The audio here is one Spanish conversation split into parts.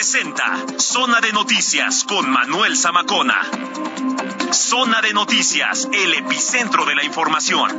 Presenta Zona de Noticias con Manuel Zamacona. Zona de Noticias, el epicentro de la información.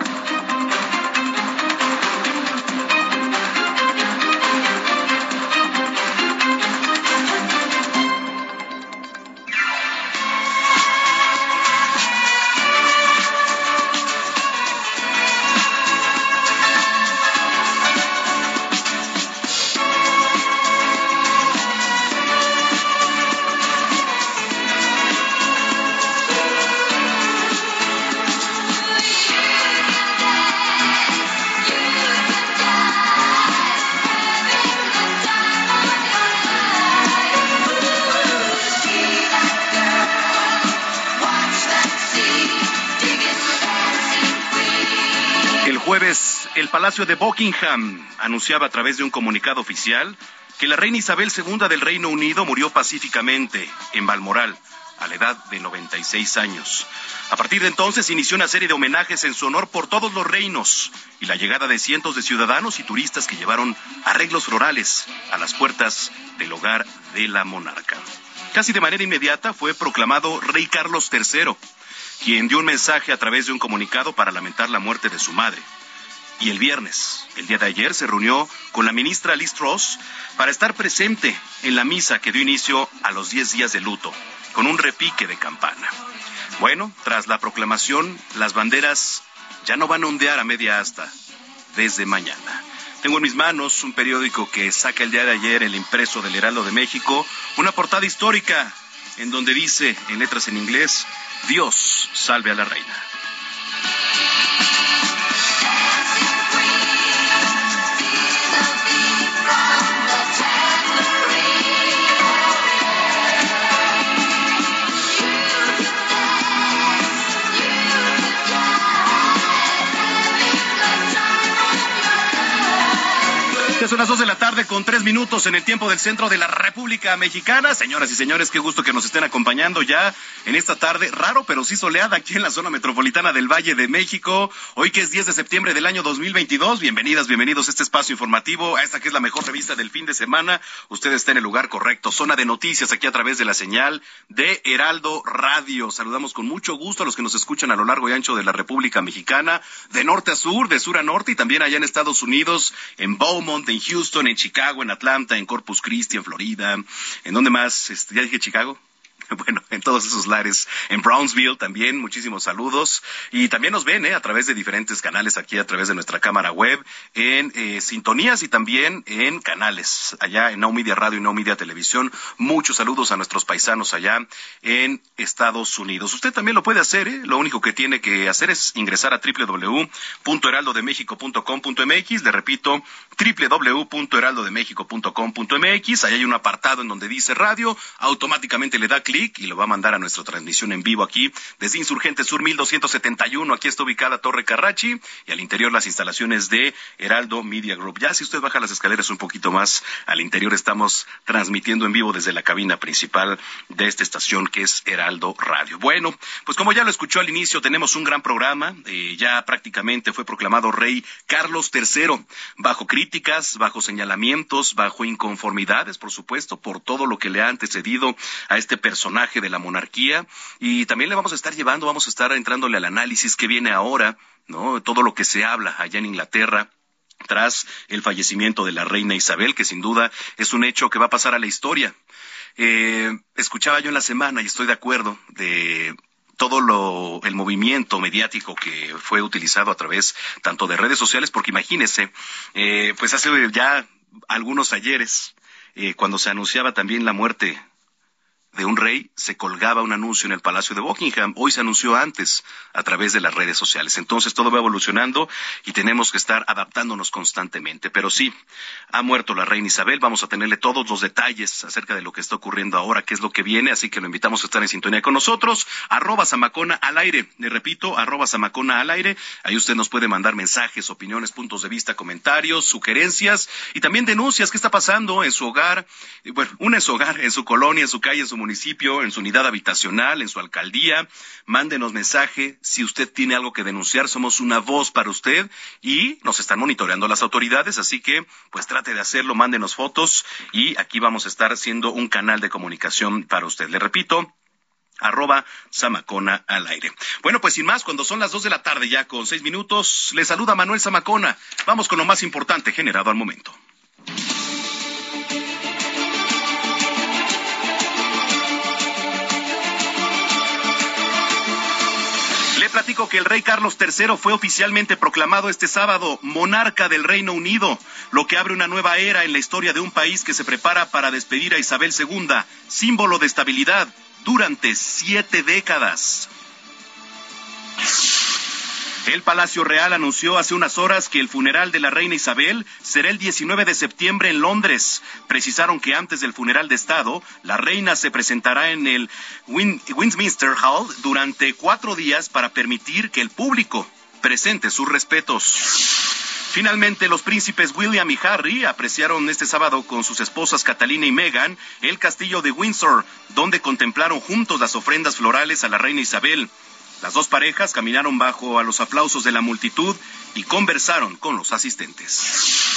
Palacio de Buckingham anunciaba a través de un comunicado oficial que la reina Isabel II del Reino Unido murió pacíficamente en Balmoral a la edad de 96 años. A partir de entonces inició una serie de homenajes en su honor por todos los reinos y la llegada de cientos de ciudadanos y turistas que llevaron arreglos florales a las puertas del hogar de la monarca. Casi de manera inmediata fue proclamado Rey Carlos III, quien dio un mensaje a través de un comunicado para lamentar la muerte de su madre. Y el viernes, el día de ayer, se reunió con la ministra Liz Truss para estar presente en la misa que dio inicio a los 10 días de luto, con un repique de campana. Bueno, tras la proclamación, las banderas ya no van a ondear a media asta desde mañana. Tengo en mis manos un periódico que saca el día de ayer el impreso del Heraldo de México, una portada histórica en donde dice en letras en inglés, Dios salve a la reina. Ya son las dos de la tarde con tres minutos en el tiempo del centro de la República Mexicana. Señoras y señores, qué gusto que nos estén acompañando ya en esta tarde, raro pero sí soleada aquí en la zona metropolitana del Valle de México. Hoy que es 10 de septiembre del año 2022. Bienvenidas, bienvenidos a este espacio informativo, a esta que es la mejor revista del fin de semana. Usted está en el lugar correcto. Zona de noticias aquí a través de la señal de Heraldo Radio. Saludamos con mucho gusto a los que nos escuchan a lo largo y ancho de la República Mexicana, de norte a sur, de sur a norte y también allá en Estados Unidos, en Beaumont, en Houston, en Chicago, en Atlanta, en Corpus Christi, en Florida. ¿En dónde más? Este, ya dije Chicago. Bueno, en todos esos lares, en Brownsville también, muchísimos saludos. Y también nos ven ¿eh? a través de diferentes canales aquí, a través de nuestra cámara web, en eh, sintonías y también en canales, allá en No Media Radio y No Media Televisión. Muchos saludos a nuestros paisanos allá en Estados Unidos. Usted también lo puede hacer, ¿eh? lo único que tiene que hacer es ingresar a www.heraldodemexico.com.mx. Le repito, www.heraldodemexico.com.mx. Ahí hay un apartado en donde dice radio, automáticamente le da clic y lo va a mandar a nuestra transmisión en vivo aquí desde Insurgente Sur 1271. Aquí está ubicada Torre Carrachi y al interior las instalaciones de Heraldo Media Group. Ya si usted baja las escaleras un poquito más al interior estamos transmitiendo en vivo desde la cabina principal de esta estación que es Heraldo Radio. Bueno, pues como ya lo escuchó al inicio tenemos un gran programa. Eh, ya prácticamente fue proclamado rey Carlos III bajo críticas, bajo señalamientos, bajo inconformidades, por supuesto, por todo lo que le ha antecedido a este personaje de la monarquía y también le vamos a estar llevando, vamos a estar entrándole al análisis que viene ahora, ¿no? Todo lo que se habla allá en Inglaterra tras el fallecimiento de la reina Isabel, que sin duda es un hecho que va a pasar a la historia. Eh, escuchaba yo en la semana y estoy de acuerdo de todo lo, el movimiento mediático que fue utilizado a través tanto de redes sociales, porque imagínese, eh, pues hace ya algunos ayeres, eh, cuando se anunciaba también la muerte de un rey se colgaba un anuncio en el Palacio de Buckingham. Hoy se anunció antes a través de las redes sociales. Entonces todo va evolucionando y tenemos que estar adaptándonos constantemente. Pero sí, ha muerto la reina Isabel. Vamos a tenerle todos los detalles acerca de lo que está ocurriendo ahora, qué es lo que viene. Así que lo invitamos a estar en sintonía con nosotros. Arroba Samacona al aire. Le repito, arroba Samacona al aire. Ahí usted nos puede mandar mensajes, opiniones, puntos de vista, comentarios, sugerencias y también denuncias. ¿Qué está pasando en su hogar? Bueno, una en su hogar, en su colonia, en su calle, en su municipio, en su unidad habitacional, en su alcaldía. Mándenos mensaje si usted tiene algo que denunciar. Somos una voz para usted y nos están monitoreando las autoridades, así que pues trate de hacerlo, mándenos fotos y aquí vamos a estar siendo un canal de comunicación para usted. Le repito, arroba Samacona al aire. Bueno, pues sin más, cuando son las dos de la tarde ya con seis minutos, le saluda Manuel Zamacona. Vamos con lo más importante generado al momento. Platico que el rey Carlos III fue oficialmente proclamado este sábado monarca del Reino Unido, lo que abre una nueva era en la historia de un país que se prepara para despedir a Isabel II, símbolo de estabilidad durante siete décadas. El Palacio Real anunció hace unas horas que el funeral de la reina Isabel será el 19 de septiembre en Londres. Precisaron que antes del funeral de Estado, la reina se presentará en el Westminster Hall durante cuatro días para permitir que el público presente sus respetos. Finalmente, los príncipes William y Harry apreciaron este sábado con sus esposas Catalina y Meghan el castillo de Windsor, donde contemplaron juntos las ofrendas florales a la reina Isabel. Las dos parejas caminaron bajo a los aplausos de la multitud y conversaron con los asistentes.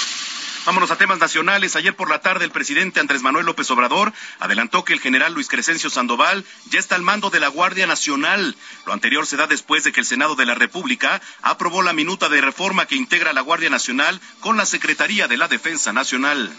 Vámonos a temas nacionales. Ayer por la tarde el presidente Andrés Manuel López Obrador adelantó que el general Luis Crescencio Sandoval ya está al mando de la Guardia Nacional. Lo anterior se da después de que el Senado de la República aprobó la minuta de reforma que integra la Guardia Nacional con la Secretaría de la Defensa Nacional.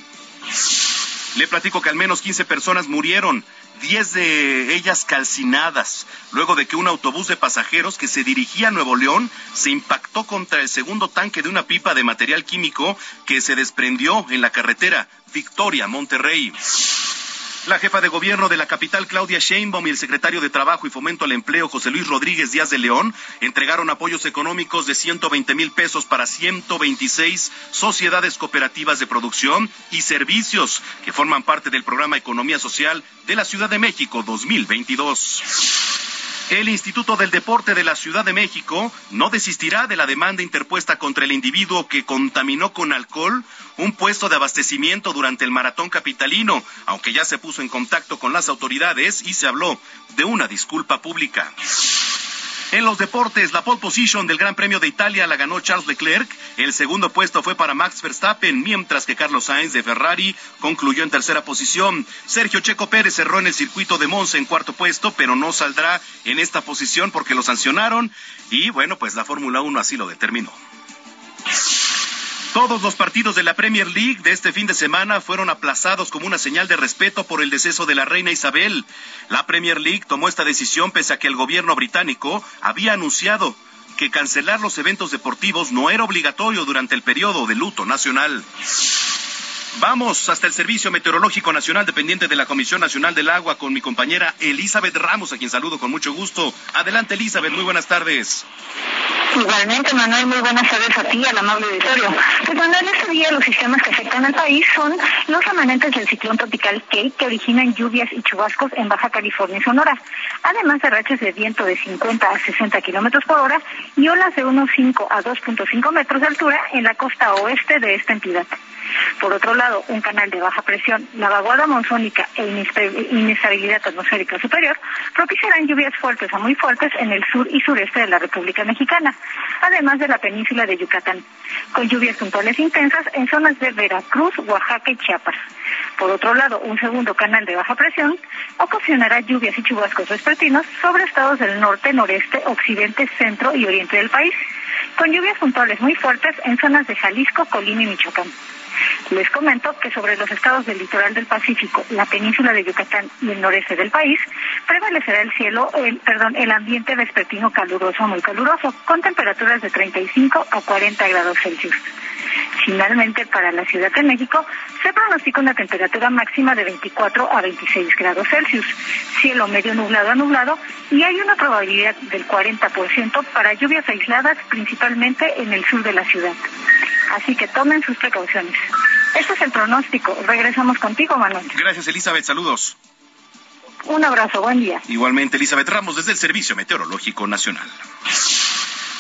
Le platico que al menos 15 personas murieron 10 de ellas calcinadas, luego de que un autobús de pasajeros que se dirigía a Nuevo León se impactó contra el segundo tanque de una pipa de material químico que se desprendió en la carretera Victoria Monterrey. La jefa de gobierno de la capital, Claudia Sheinbaum, y el secretario de Trabajo y Fomento al Empleo, José Luis Rodríguez Díaz de León, entregaron apoyos económicos de 120 mil pesos para 126 sociedades cooperativas de producción y servicios que forman parte del programa Economía Social de la Ciudad de México 2022. El Instituto del Deporte de la Ciudad de México no desistirá de la demanda interpuesta contra el individuo que contaminó con alcohol un puesto de abastecimiento durante el maratón capitalino, aunque ya se puso en contacto con las autoridades y se habló de una disculpa pública. En los deportes, la pole position del Gran Premio de Italia la ganó Charles Leclerc. El segundo puesto fue para Max Verstappen, mientras que Carlos Sainz de Ferrari concluyó en tercera posición. Sergio Checo Pérez cerró en el circuito de Monza en cuarto puesto, pero no saldrá en esta posición porque lo sancionaron. Y bueno, pues la Fórmula 1 así lo determinó. Todos los partidos de la Premier League de este fin de semana fueron aplazados como una señal de respeto por el deceso de la reina Isabel. La Premier League tomó esta decisión pese a que el gobierno británico había anunciado que cancelar los eventos deportivos no era obligatorio durante el periodo de luto nacional. Vamos hasta el Servicio Meteorológico Nacional dependiente de la Comisión Nacional del Agua con mi compañera Elizabeth Ramos, a quien saludo con mucho gusto. Adelante, Elizabeth, muy buenas tardes. Igualmente, Manuel, muy buenas tardes a ti, al amable auditorio. Pues, Manuel, este día los sistemas que afectan al país son los remanentes del ciclón tropical Kate, que originan lluvias y chubascos en Baja California y Sonora, además de rachas de viento de 50 a 60 kilómetros por hora y olas de unos 5 a 2.5 metros de altura en la costa oeste de esta entidad. Por otro lado, un canal de baja presión, la vaguada monzónica e inestabilidad atmosférica superior propiciarán lluvias fuertes a muy fuertes en el sur y sureste de la República Mexicana, además de la península de Yucatán, con lluvias puntuales intensas en zonas de Veracruz, Oaxaca y Chiapas. Por otro lado, un segundo canal de baja presión ocasionará lluvias y chubascos vespertinos sobre estados del norte, noreste, occidente, centro y oriente del país, con lluvias puntuales muy fuertes en zonas de Jalisco, Colima y Michoacán. Les comento que sobre los estados del litoral del Pacífico, la península de Yucatán y el noreste del país, prevalecerá el cielo, el, perdón, el ambiente vespertino caluroso, muy caluroso, con temperaturas de 35 a 40 grados Celsius. Finalmente, para la Ciudad de México se pronostica una temperatura máxima de 24 a 26 grados Celsius, cielo medio nublado a nublado y hay una probabilidad del 40% para lluvias aisladas principalmente en el sur de la ciudad. Así que tomen sus precauciones. Este es el pronóstico. Regresamos contigo, Manuel. Gracias, Elizabeth. Saludos. Un abrazo, buen día. Igualmente, Elizabeth Ramos, desde el Servicio Meteorológico Nacional.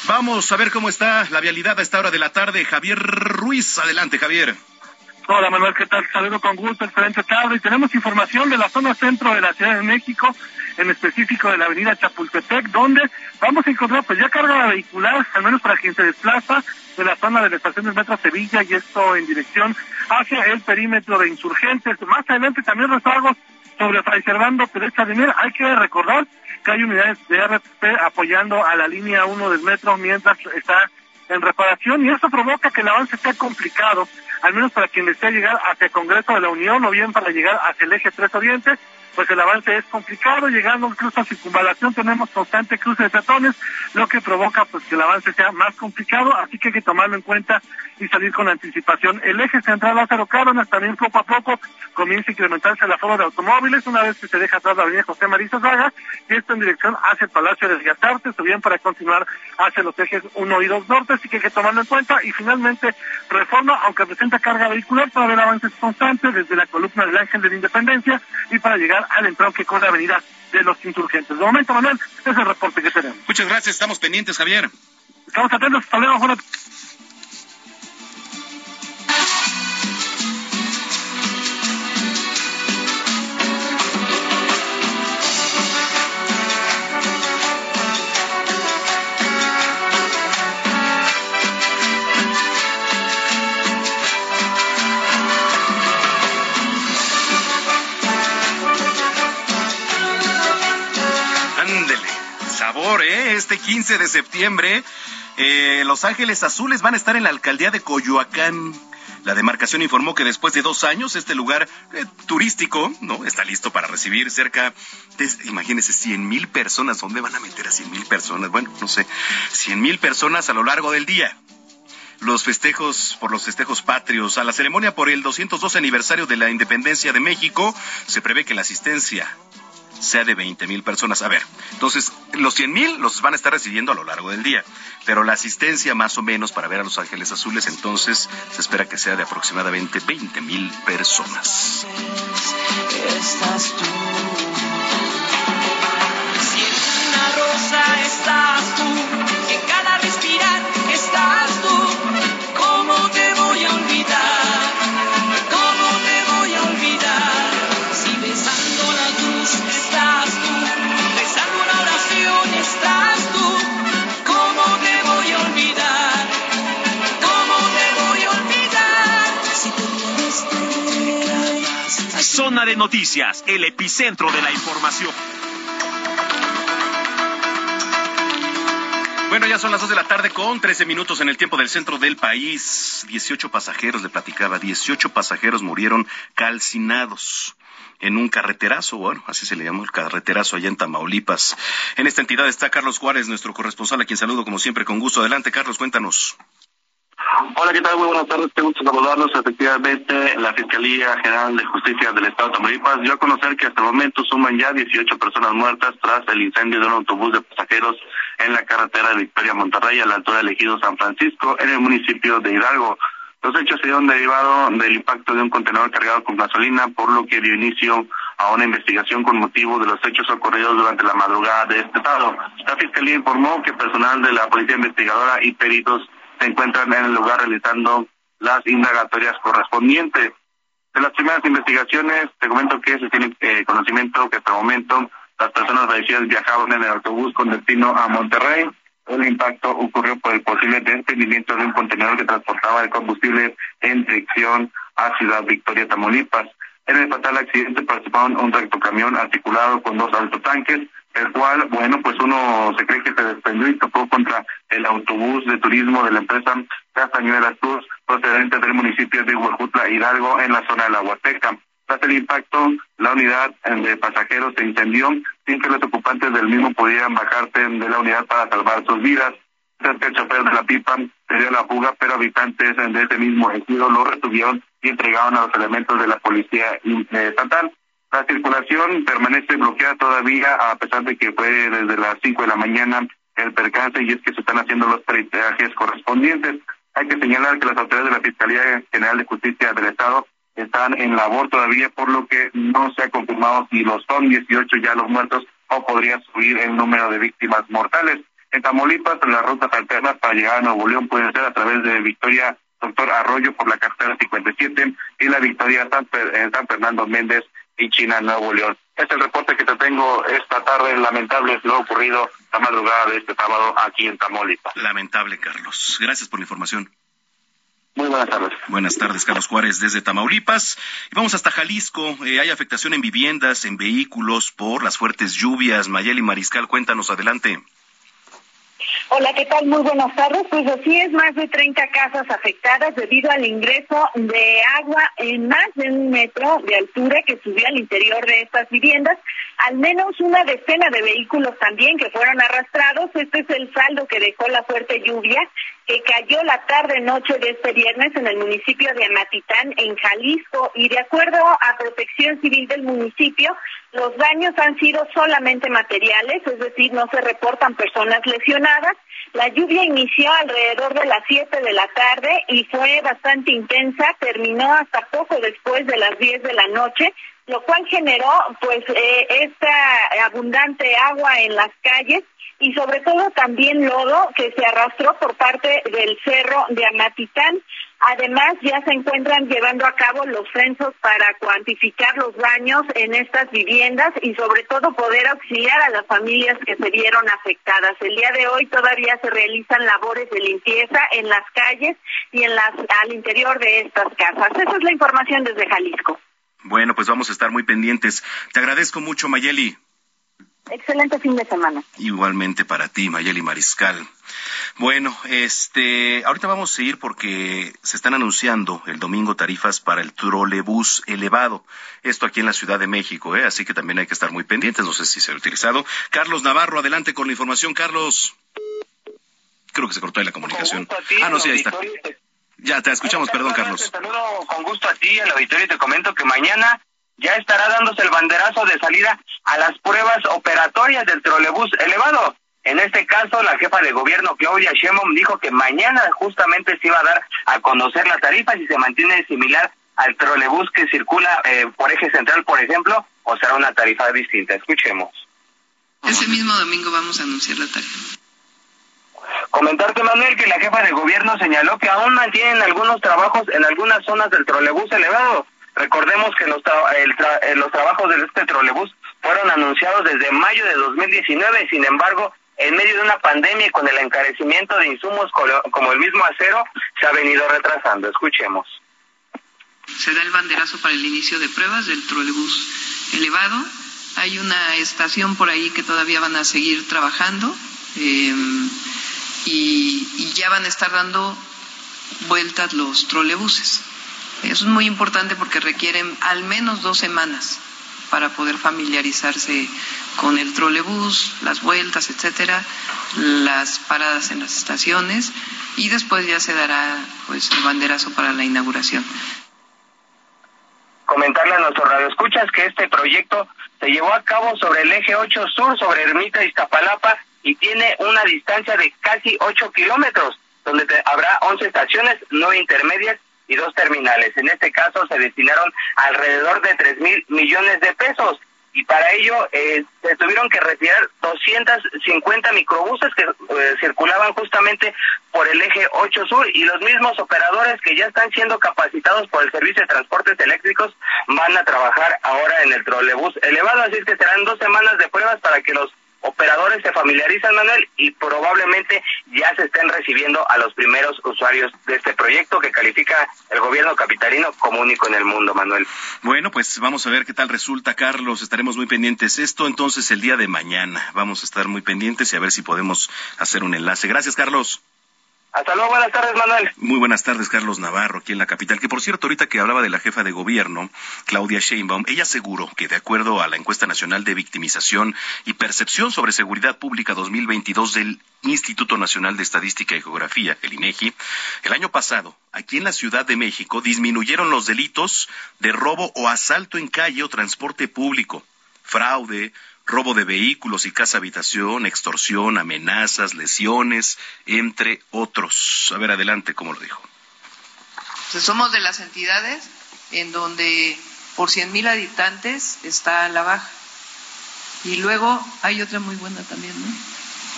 Vamos a ver cómo está la vialidad a esta hora de la tarde. Javier Ruiz, adelante, Javier. Hola Manuel, ¿qué tal? Saludo con gusto, excelente tarde. Y tenemos información de la zona centro de la Ciudad de México, en específico de la avenida Chapultepec, donde vamos a encontrar pues ya carga vehicular, al menos para quien se desplaza de la zona de la estación del Metro Sevilla y esto en dirección hacia el perímetro de insurgentes. Más adelante también rezagos sobre Fray Servando Teresa de Hay que recordar que hay unidades de RTP apoyando a la línea 1 del metro mientras está en reparación y eso provoca que el avance sea complicado, al menos para quien desea llegar hacia el Congreso de la Unión o bien para llegar hacia el eje 3 Oriente, pues el avance es complicado, llegando incluso a circunvalación tenemos constante cruce de peatones, lo que provoca pues que el avance sea más complicado, así que hay que tomarlo en cuenta y salir con anticipación. El eje central Lázaro Cárdenas también poco a poco comienza a incrementarse la forma de automóviles una vez que se deja atrás la avenida José María Zaga y esto en dirección hacia el Palacio de Artes o bien para continuar hacia los ejes 1 y 2 norte, así que hay que tomarlo en cuenta y finalmente reforma, aunque presenta carga vehicular, para ver avances constantes desde la columna del Ángel de la Independencia y para llegar al entronque con la avenida de los insurgentes. De momento, Manuel, es el reporte que tenemos. Muchas gracias, estamos pendientes, Javier. Estamos atentos, hasta luego, ¿eh? Este 15 de septiembre, eh, Los Ángeles Azules van a estar en la alcaldía de Coyoacán. La demarcación informó que después de dos años este lugar eh, turístico no está listo para recibir cerca de, imagínense, 100 mil personas. ¿Dónde van a meter a 100 mil personas? Bueno, no sé, 100 mil personas a lo largo del día. Los festejos por los festejos patrios a la ceremonia por el 202 aniversario de la independencia de México se prevé que la asistencia sea de 20 mil personas. A ver, entonces los 100 mil los van a estar recibiendo a lo largo del día, pero la asistencia más o menos para ver a los Ángeles Azules entonces se espera que sea de aproximadamente 20 mil personas. Estás tú. Noticias, el epicentro de la información. Bueno, ya son las 2 de la tarde con 13 minutos en el tiempo del centro del país. 18 pasajeros, le platicaba, 18 pasajeros murieron calcinados en un carreterazo, bueno, así se le llama el carreterazo allá en Tamaulipas. En esta entidad está Carlos Juárez, nuestro corresponsal, a quien saludo como siempre con gusto. Adelante, Carlos, cuéntanos. Hola, ¿qué tal? Muy buenas tardes. Qué gusto saludarlos. Efectivamente, la Fiscalía General de Justicia del Estado de Tamaulipas dio a conocer que hasta el momento suman ya 18 personas muertas tras el incendio de un autobús de pasajeros en la carretera de Victoria Monterrey a la altura del ejido San Francisco en el municipio de Hidalgo. Los hechos se dieron derivado del impacto de un contenedor cargado con gasolina, por lo que dio inicio a una investigación con motivo de los hechos ocurridos durante la madrugada de este estado. La Fiscalía informó que personal de la Policía Investigadora y peritos se encuentran en el lugar realizando las indagatorias correspondientes. De las primeras investigaciones, te comento que se tiene eh, conocimiento que hasta el momento las personas fallecidas viajaban en el autobús con destino a Monterrey el impacto ocurrió por el posible desprendimiento de un contenedor que transportaba el combustible en dirección a Ciudad Victoria, Tamaulipas. En el fatal accidente participaron un tractocamión articulado con dos autotanques, el cual, bueno, pues uno se cree que se desprendió y tocó contra el autobús de turismo de la empresa Castañuelas Cruz, procedente del municipio de Huejutla, Hidalgo, en la zona de la Huateca. Tras el impacto, la unidad de pasajeros se incendió sin que los ocupantes del mismo pudieran bajarse de la unidad para salvar sus vidas. El chofer de la pipa se dio la fuga, pero habitantes de ese mismo ejido lo retuvieron y entregaron a los elementos de la policía estatal. La circulación permanece bloqueada todavía a pesar de que fue desde las 5 de la mañana el percance y es que se están haciendo los peritajes correspondientes. Hay que señalar que las autoridades de la Fiscalía General de Justicia del Estado están en labor todavía, por lo que no se ha confirmado si los son 18 ya los muertos o podría subir el número de víctimas mortales. En Tamaulipas, las rutas alternas para llegar a Nuevo León pueden ser a través de Victoria Doctor Arroyo por la carretera 57 y la Victoria San, en San Fernando Méndez y China Nuevo León. Este es el reporte que te tengo esta tarde. Lamentable lo ocurrido la madrugada de este sábado aquí en Tamaulipas. Lamentable, Carlos. Gracias por la información. Muy buenas tardes. Buenas tardes, Carlos Juárez, desde Tamaulipas. Y vamos hasta Jalisco. Eh, hay afectación en viviendas, en vehículos por las fuertes lluvias. Mayeli Mariscal, cuéntanos adelante. Hola, ¿qué tal? Muy buenas tardes. Pues así es, más de 30 casas afectadas debido al ingreso de agua en más de un metro de altura que subió al interior de estas viviendas. Al menos una decena de vehículos también que fueron arrastrados. Este es el saldo que dejó la fuerte lluvia que cayó la tarde-noche de este viernes en el municipio de Amatitán, en Jalisco. Y de acuerdo a Protección Civil del municipio, los daños han sido solamente materiales, es decir, no se reportan personas lesionadas. La lluvia inició alrededor de las 7 de la tarde y fue bastante intensa, terminó hasta poco después de las 10 de la noche, lo cual generó pues eh, esta abundante agua en las calles y sobre todo también lodo que se arrastró por parte del cerro de Amatitán. Además, ya se encuentran llevando a cabo los censos para cuantificar los daños en estas viviendas y sobre todo poder auxiliar a las familias que se vieron afectadas. El día de hoy todavía se realizan labores de limpieza en las calles y en las al interior de estas casas. Esa es la información desde Jalisco. Bueno, pues vamos a estar muy pendientes. Te agradezco mucho, Mayeli. Excelente fin de semana. Igualmente para ti, Mayeli Mariscal. Bueno, este, ahorita vamos a seguir porque se están anunciando el domingo tarifas para el trolebús elevado. Esto aquí en la Ciudad de México, ¿eh? así que también hay que estar muy pendientes. No sé si se ha utilizado. Carlos Navarro, adelante con la información, Carlos. Creo que se cortó ahí la comunicación. ah, no, sí, ahí está. Ya, te escuchamos, perdón, Carlos. Te saludo con gusto a ti, al auditorio, y te comento que mañana ya estará dándose el banderazo de salida a las pruebas operatorias del trolebús elevado. En este caso, la jefa de gobierno, Claudia Sheinbaum, dijo que mañana justamente se iba a dar a conocer la tarifa si se mantiene similar al trolebús que circula eh, por eje central, por ejemplo, o será una tarifa distinta. Escuchemos. Ese mismo domingo vamos a anunciar la tarifa. Comentarte, Manuel, que la jefa de gobierno señaló que aún mantienen algunos trabajos en algunas zonas del trolebús elevado. Recordemos que los, eh, los trabajos de este trolebús fueron anunciados desde mayo de 2019, sin embargo, en medio de una pandemia y con el encarecimiento de insumos como el mismo acero, se ha venido retrasando. Escuchemos. Se el banderazo para el inicio de pruebas del trolebús elevado. Hay una estación por ahí que todavía van a seguir trabajando em, y, y ya van a estar dando vueltas los trolebuses. Eso es muy importante porque requieren al menos dos semanas para poder familiarizarse con el trolebús, las vueltas, etcétera, las paradas en las estaciones y después ya se dará pues el banderazo para la inauguración. Comentarle a nuestros radioescuchas que este proyecto se llevó a cabo sobre el eje 8 sur, sobre Ermita Iztapalapa, y tiene una distancia de casi 8 kilómetros, donde habrá 11 estaciones, no intermedias y dos terminales. En este caso se destinaron alrededor de tres mil millones de pesos y para ello eh, se tuvieron que retirar 250 microbuses que eh, circulaban justamente por el eje 8 sur y los mismos operadores que ya están siendo capacitados por el servicio de transportes eléctricos van a trabajar ahora en el trolebús elevado, así es que serán dos semanas de pruebas para que los operadores se familiarizan, Manuel, y probablemente ya se estén recibiendo a los primeros usuarios de este proyecto que califica el gobierno capitalino como único en el mundo, Manuel. Bueno, pues vamos a ver qué tal resulta, Carlos. Estaremos muy pendientes. Esto entonces el día de mañana. Vamos a estar muy pendientes y a ver si podemos hacer un enlace. Gracias, Carlos. Hasta luego, buenas tardes, Manuel. Muy buenas tardes, Carlos Navarro, aquí en la capital. Que por cierto, ahorita que hablaba de la jefa de gobierno, Claudia Sheinbaum, ella aseguró que de acuerdo a la encuesta nacional de victimización y percepción sobre seguridad pública 2022 del Instituto Nacional de Estadística y Geografía, el INEGI, el año pasado, aquí en la Ciudad de México, disminuyeron los delitos de robo o asalto en calle o transporte público, fraude, robo de vehículos y casa habitación, extorsión, amenazas, lesiones, entre otros. A ver, adelante, ¿cómo lo dijo? somos de las entidades en donde por 100.000 habitantes está la baja. Y luego hay otra muy buena también, ¿no?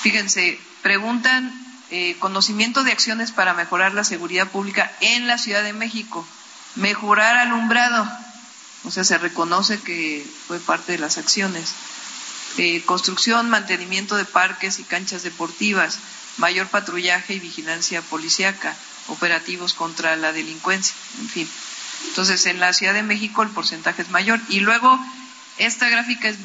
Fíjense, preguntan eh, conocimiento de acciones para mejorar la seguridad pública en la Ciudad de México. Mejorar alumbrado. O sea, se reconoce que fue parte de las acciones construcción, mantenimiento de parques y canchas deportivas, mayor patrullaje y vigilancia policiaca, operativos contra la delincuencia, en fin. Entonces, en la Ciudad de México el porcentaje es mayor. Y luego, esta gráfica es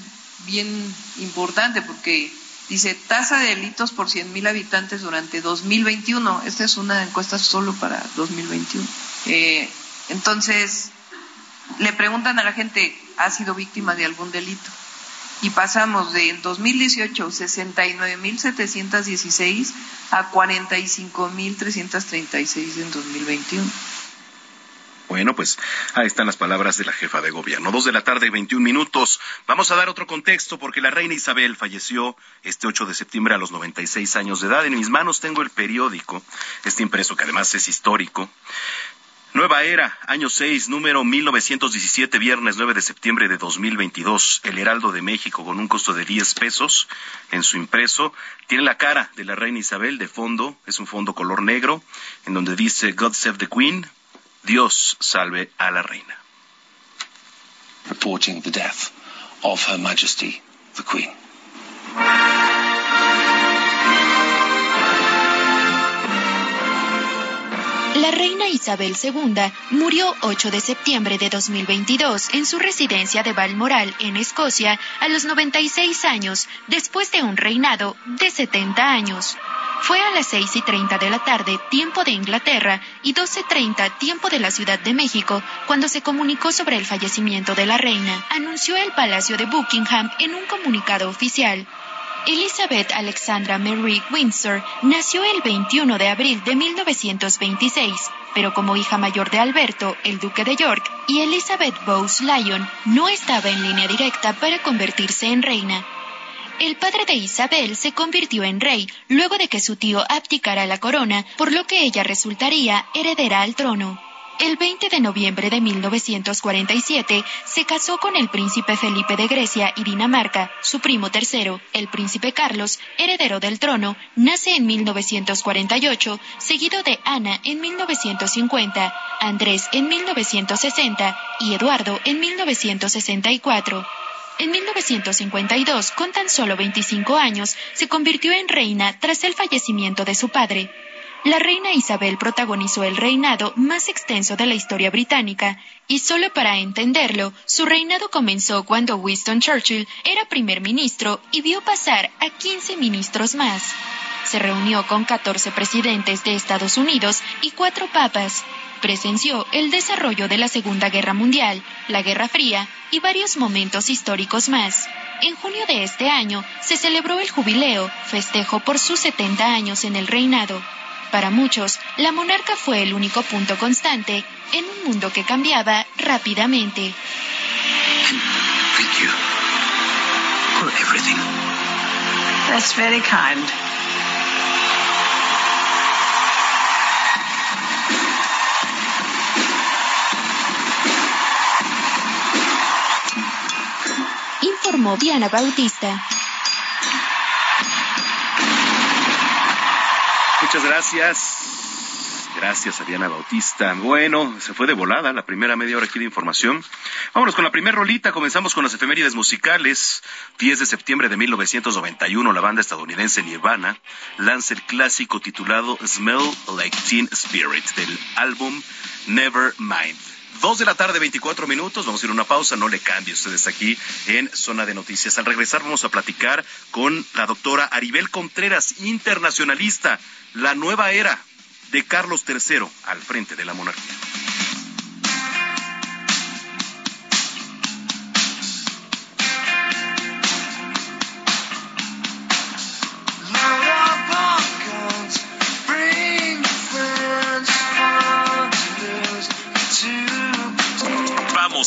bien importante porque dice tasa de delitos por 100.000 habitantes durante 2021. Esta es una encuesta solo para 2021. Eh, entonces, le preguntan a la gente, ¿ha sido víctima de algún delito? Y pasamos de en 2018 69.716 a 45.336 en 2021. Bueno, pues ahí están las palabras de la jefa de gobierno. Dos de la tarde y 21 minutos. Vamos a dar otro contexto porque la reina Isabel falleció este 8 de septiembre a los 96 años de edad. En mis manos tengo el periódico, este impreso que además es histórico. Nueva Era, año 6, número 1917, viernes 9 de septiembre de 2022. El Heraldo de México con un costo de 10 pesos en su impreso. Tiene la cara de la reina Isabel de fondo, es un fondo color negro, en donde dice God save the Queen, Dios salve a la reina. Reporting the death of Her Majesty the Queen. La reina Isabel II murió 8 de septiembre de 2022 en su residencia de Balmoral, en Escocia, a los 96 años, después de un reinado de 70 años. Fue a las 6 y 30 de la tarde, tiempo de Inglaterra, y 12.30, tiempo de la Ciudad de México, cuando se comunicó sobre el fallecimiento de la reina, anunció el Palacio de Buckingham en un comunicado oficial. Elizabeth Alexandra Mary Windsor nació el 21 de abril de 1926, pero como hija mayor de Alberto, el duque de York, y Elizabeth Bowes Lyon, no estaba en línea directa para convertirse en reina. El padre de Isabel se convirtió en rey luego de que su tío abdicara la corona, por lo que ella resultaría heredera al trono. El 20 de noviembre de 1947 se casó con el príncipe Felipe de Grecia y Dinamarca. Su primo tercero, el príncipe Carlos, heredero del trono, nace en 1948, seguido de Ana en 1950, Andrés en 1960 y Eduardo en 1964. En 1952, con tan solo 25 años, se convirtió en reina tras el fallecimiento de su padre. La reina Isabel protagonizó el reinado más extenso de la historia británica, y solo para entenderlo, su reinado comenzó cuando Winston Churchill era primer ministro y vio pasar a 15 ministros más. Se reunió con 14 presidentes de Estados Unidos y cuatro papas. Presenció el desarrollo de la Segunda Guerra Mundial, la Guerra Fría y varios momentos históricos más. En junio de este año se celebró el jubileo, festejo por sus 70 años en el reinado. Para muchos, la monarca fue el único punto constante en un mundo que cambiaba rápidamente. Thank you for everything. That's very kind. Informó Diana Bautista. Muchas gracias. Gracias a Diana Bautista. Bueno, se fue de volada la primera media hora aquí de información. Vámonos con la primera rolita. Comenzamos con las efemérides musicales. 10 de septiembre de 1991, la banda estadounidense Nirvana lanza el clásico titulado Smell Like Teen Spirit del álbum Nevermind. Dos de la tarde, 24 minutos. Vamos a ir a una pausa. No le cambie ustedes aquí en Zona de Noticias. Al regresar vamos a platicar con la doctora Aribel Contreras, internacionalista, la nueva era de Carlos III al frente de la monarquía.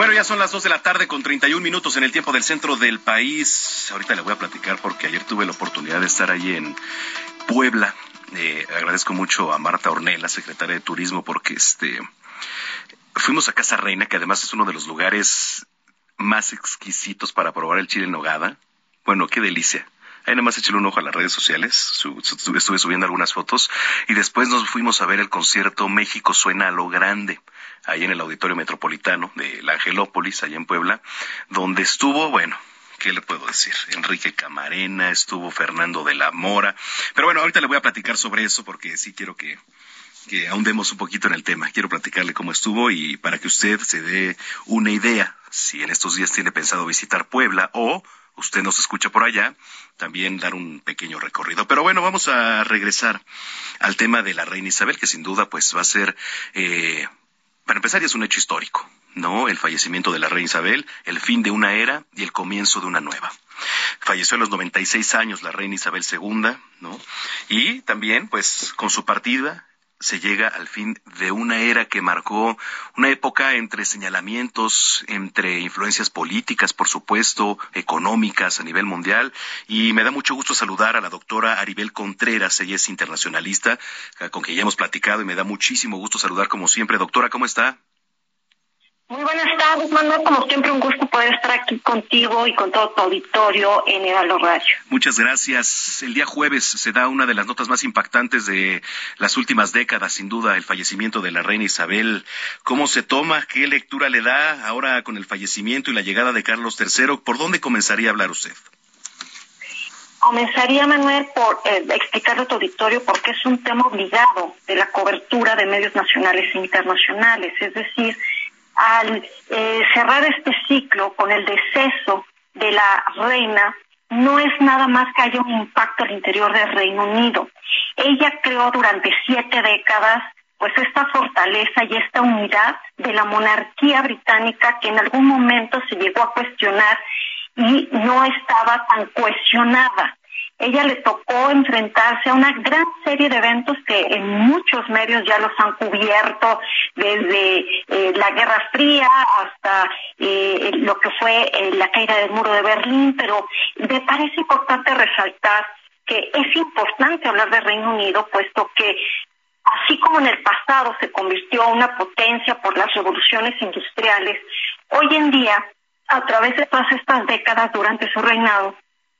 Bueno, ya son las 2 de la tarde con 31 minutos en el tiempo del centro del país. Ahorita le voy a platicar porque ayer tuve la oportunidad de estar ahí en Puebla. Eh, agradezco mucho a Marta Ornella, secretaria de Turismo, porque este fuimos a Casa Reina, que además es uno de los lugares más exquisitos para probar el chile en nogada. Bueno, qué delicia. Ahí nada más échale un ojo a las redes sociales. estuve subiendo algunas fotos y después nos fuimos a ver el concierto México suena a lo grande ahí en el Auditorio Metropolitano de la Angelópolis, allá en Puebla, donde estuvo, bueno, ¿qué le puedo decir? Enrique Camarena, estuvo Fernando de la Mora. Pero bueno, ahorita le voy a platicar sobre eso porque sí quiero que, que ahondemos un poquito en el tema. Quiero platicarle cómo estuvo y para que usted se dé una idea si en estos días tiene pensado visitar Puebla o usted nos escucha por allá, también dar un pequeño recorrido. Pero bueno, vamos a regresar al tema de la reina Isabel, que sin duda pues va a ser eh, para empezar, ya es un hecho histórico, ¿no? El fallecimiento de la reina Isabel, el fin de una era y el comienzo de una nueva. Falleció a los 96 años la reina Isabel II, ¿no? Y también, pues, con su partida, se llega al fin de una era que marcó una época entre señalamientos, entre influencias políticas, por supuesto, económicas a nivel mundial. Y me da mucho gusto saludar a la doctora Aribel Contreras, ella es internacionalista, con quien ya hemos platicado y me da muchísimo gusto saludar como siempre. Doctora, ¿cómo está? Muy buenas tardes, Manuel. Como siempre, un gusto poder estar aquí contigo y con todo tu auditorio en Heraldo Radio. Muchas gracias. El día jueves se da una de las notas más impactantes de las últimas décadas, sin duda, el fallecimiento de la reina Isabel. ¿Cómo se toma? ¿Qué lectura le da ahora con el fallecimiento y la llegada de Carlos III? ¿Por dónde comenzaría a hablar usted? Comenzaría, Manuel, por eh, explicarle a tu auditorio por qué es un tema obligado de la cobertura de medios nacionales e internacionales. Es decir, al eh, cerrar este ciclo con el deceso de la reina, no es nada más que haya un impacto al interior del Reino Unido. Ella creó durante siete décadas pues esta fortaleza y esta unidad de la monarquía británica que en algún momento se llegó a cuestionar y no estaba tan cohesionada ella le tocó enfrentarse a una gran serie de eventos que en muchos medios ya los han cubierto, desde eh, la Guerra Fría hasta eh, lo que fue eh, la caída del muro de Berlín, pero me parece importante resaltar que es importante hablar del Reino Unido, puesto que así como en el pasado se convirtió en una potencia por las revoluciones industriales, hoy en día, a través de todas estas décadas durante su reinado,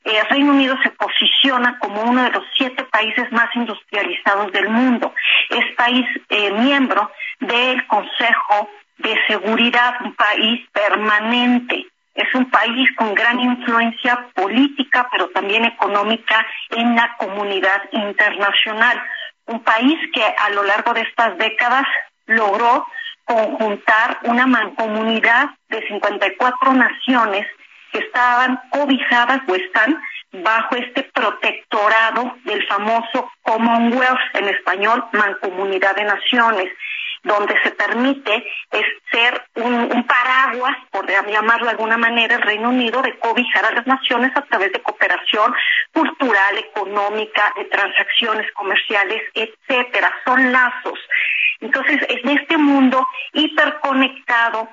eh, Reino Unido se posiciona como uno de los siete países más industrializados del mundo. Es país eh, miembro del Consejo de Seguridad, un país permanente. Es un país con gran influencia política, pero también económica en la comunidad internacional. Un país que a lo largo de estas décadas logró conjuntar una mancomunidad de 54 naciones que estaban cobijadas o están bajo este protectorado del famoso Commonwealth, en español, Mancomunidad de Naciones donde se permite ser un, paraguas, por llamarlo de alguna manera, el Reino Unido de cobijar a las naciones a través de cooperación cultural, económica, de transacciones comerciales, etcétera. Son lazos. Entonces, en este mundo hiperconectado,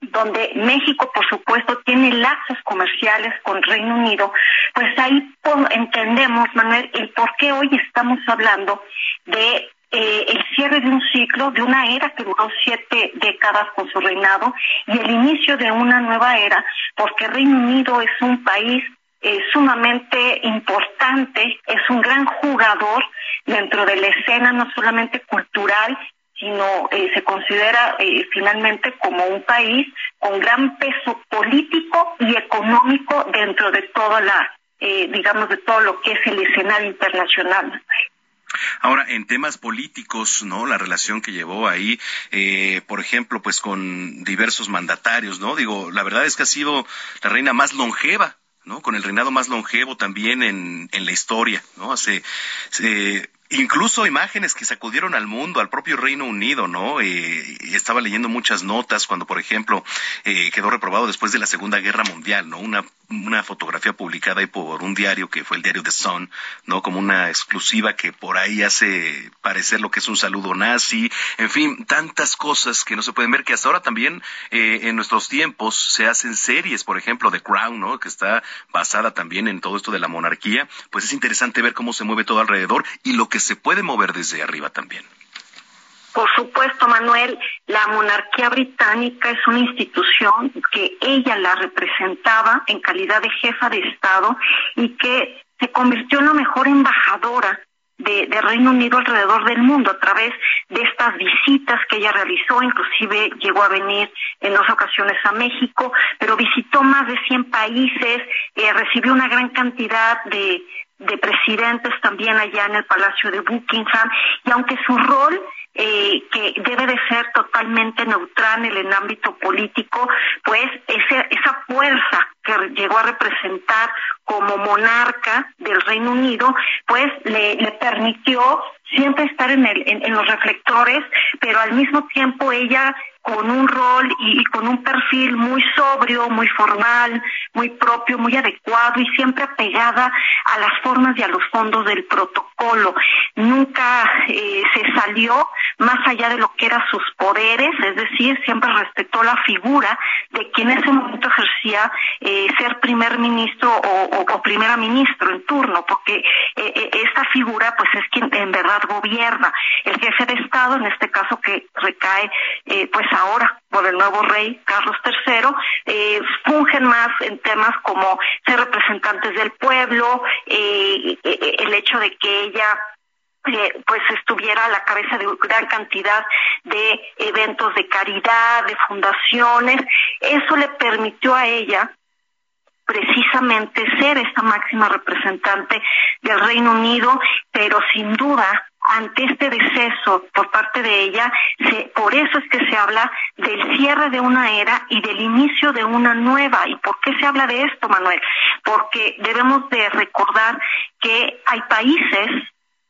donde México, por supuesto, tiene lazos comerciales con Reino Unido, pues ahí entendemos, Manuel, el por qué hoy estamos hablando de eh, el cierre de un ciclo, de una era que duró siete décadas con su reinado y el inicio de una nueva era, porque Reino Unido es un país eh, sumamente importante, es un gran jugador dentro de la escena no solamente cultural, sino eh, se considera finalmente como un país con gran peso político y económico dentro de toda la, digamos, de todo lo que es el escenario internacional. Ahora, en temas políticos, ¿no? La relación que llevó ahí, eh, por ejemplo, pues con diversos mandatarios, ¿no? Digo, la verdad es que ha sido la reina más longeva ¿no? Con el reinado más longevo también en, en la historia, ¿no? Hace, se, incluso imágenes que sacudieron al mundo, al propio Reino Unido, ¿no? Eh, estaba leyendo muchas notas cuando, por ejemplo, eh, quedó reprobado después de la Segunda Guerra Mundial, ¿no? Una, una fotografía publicada ahí por un diario que fue el diario The Sun, ¿no? Como una exclusiva que por ahí hace parecer lo que es un saludo nazi, en fin, tantas cosas que no se pueden ver, que hasta ahora también eh, en nuestros tiempos se hacen series, por ejemplo, The Crown, ¿no? Que está basada también en todo esto de la monarquía, pues es interesante ver cómo se mueve todo alrededor y lo que se puede mover desde arriba también. Por supuesto, Manuel, la monarquía británica es una institución que ella la representaba en calidad de jefa de Estado y que se convirtió en la mejor embajadora de, Reino Unido alrededor del mundo a través de estas visitas que ella realizó, inclusive llegó a venir en dos ocasiones a México, pero visitó más de 100 países, eh, recibió una gran cantidad de, de presidentes también allá en el Palacio de Buckingham y aunque su rol eh, que debe de ser totalmente neutral en el ámbito político, pues ese, esa fuerza que llegó a representar como monarca del Reino Unido, pues le, le permitió siempre estar en, el, en, los reflectores, pero al mismo tiempo ella con un rol y, con un perfil muy sobrio, muy formal, muy propio, muy adecuado y siempre apegada a las formas y a los fondos del protocolo. Nunca eh, se salió más allá de lo que eran sus poderes, es decir, siempre respetó la figura de quien en ese momento ejercía eh, ser primer ministro o, o, primera ministro en turno, porque eh, esta figura pues es quien en verdad gobierna. El jefe de Estado, en este caso que recae pues ahora por el nuevo rey Carlos III, eh, fungen más en temas como ser representantes del pueblo, eh, eh, el hecho de que ella pues estuviera a la cabeza de gran cantidad de eventos de caridad, de fundaciones, eso le permitió a ella precisamente ser esta máxima representante del Reino Unido, pero sin duda ante este deceso por parte de ella, por eso es que se habla del cierre de una era y del inicio de una nueva. ¿Y por qué se habla de esto, Manuel? Porque debemos de recordar que hay países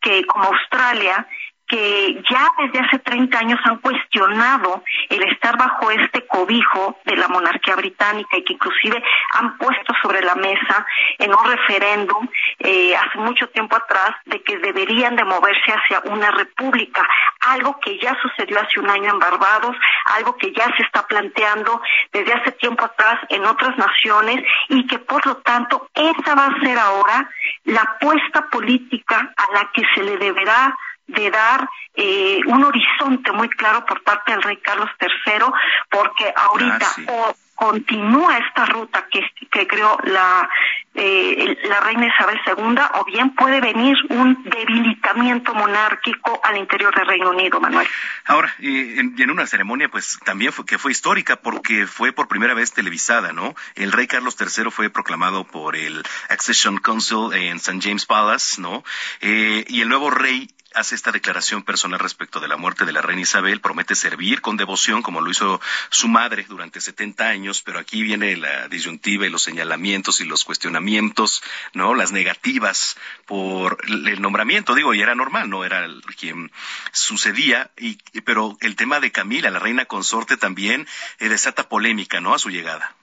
que como Australia que ya desde hace 30 años han cuestionado el estar bajo este cobijo de la monarquía británica y que inclusive han puesto sobre la mesa en un referéndum eh, hace mucho tiempo atrás de que deberían de moverse hacia una república, algo que ya sucedió hace un año en Barbados, algo que ya se está planteando desde hace tiempo atrás en otras naciones y que por lo tanto esa va a ser ahora la apuesta política a la que se le deberá de dar eh, un horizonte muy claro por parte del rey Carlos III, porque ahorita ah, o continúa esta ruta que, que creó la, eh, la reina Isabel II, o bien puede venir un debilitamiento monárquico al interior del Reino Unido, Manuel. Ahora, y en, una ceremonia, pues también fue, que fue histórica porque fue por primera vez televisada, ¿no? El rey Carlos III fue proclamado por el Accession Council en St. James Palace, ¿no? Eh, y el nuevo rey hace esta declaración personal respecto de la muerte de la reina Isabel, promete servir con devoción como lo hizo su madre durante 70 años, pero aquí viene la disyuntiva y los señalamientos y los cuestionamientos, ¿no? Las negativas por el nombramiento, digo, y era normal, no era quien sucedía, y, pero el tema de Camila, la reina consorte, también eh, desata polémica, ¿no? A su llegada.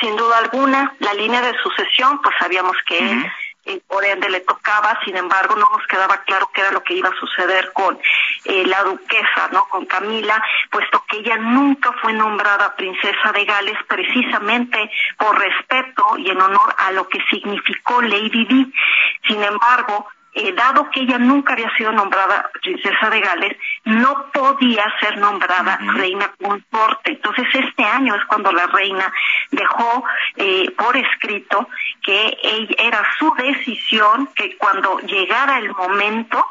Sin duda alguna, la línea de sucesión, pues sabíamos que él eh, por ende le tocaba, sin embargo no nos quedaba claro qué era lo que iba a suceder con eh, la duquesa, ¿no? Con Camila, puesto que ella nunca fue nombrada princesa de Gales precisamente por respeto y en honor a lo que significó Lady Di. Sin embargo, eh, dado que ella nunca había sido nombrada princesa de Gales, no podía ser nombrada reina consorte. Entonces este año es cuando la reina dejó eh, por escrito que ella, era su decisión que cuando llegara el momento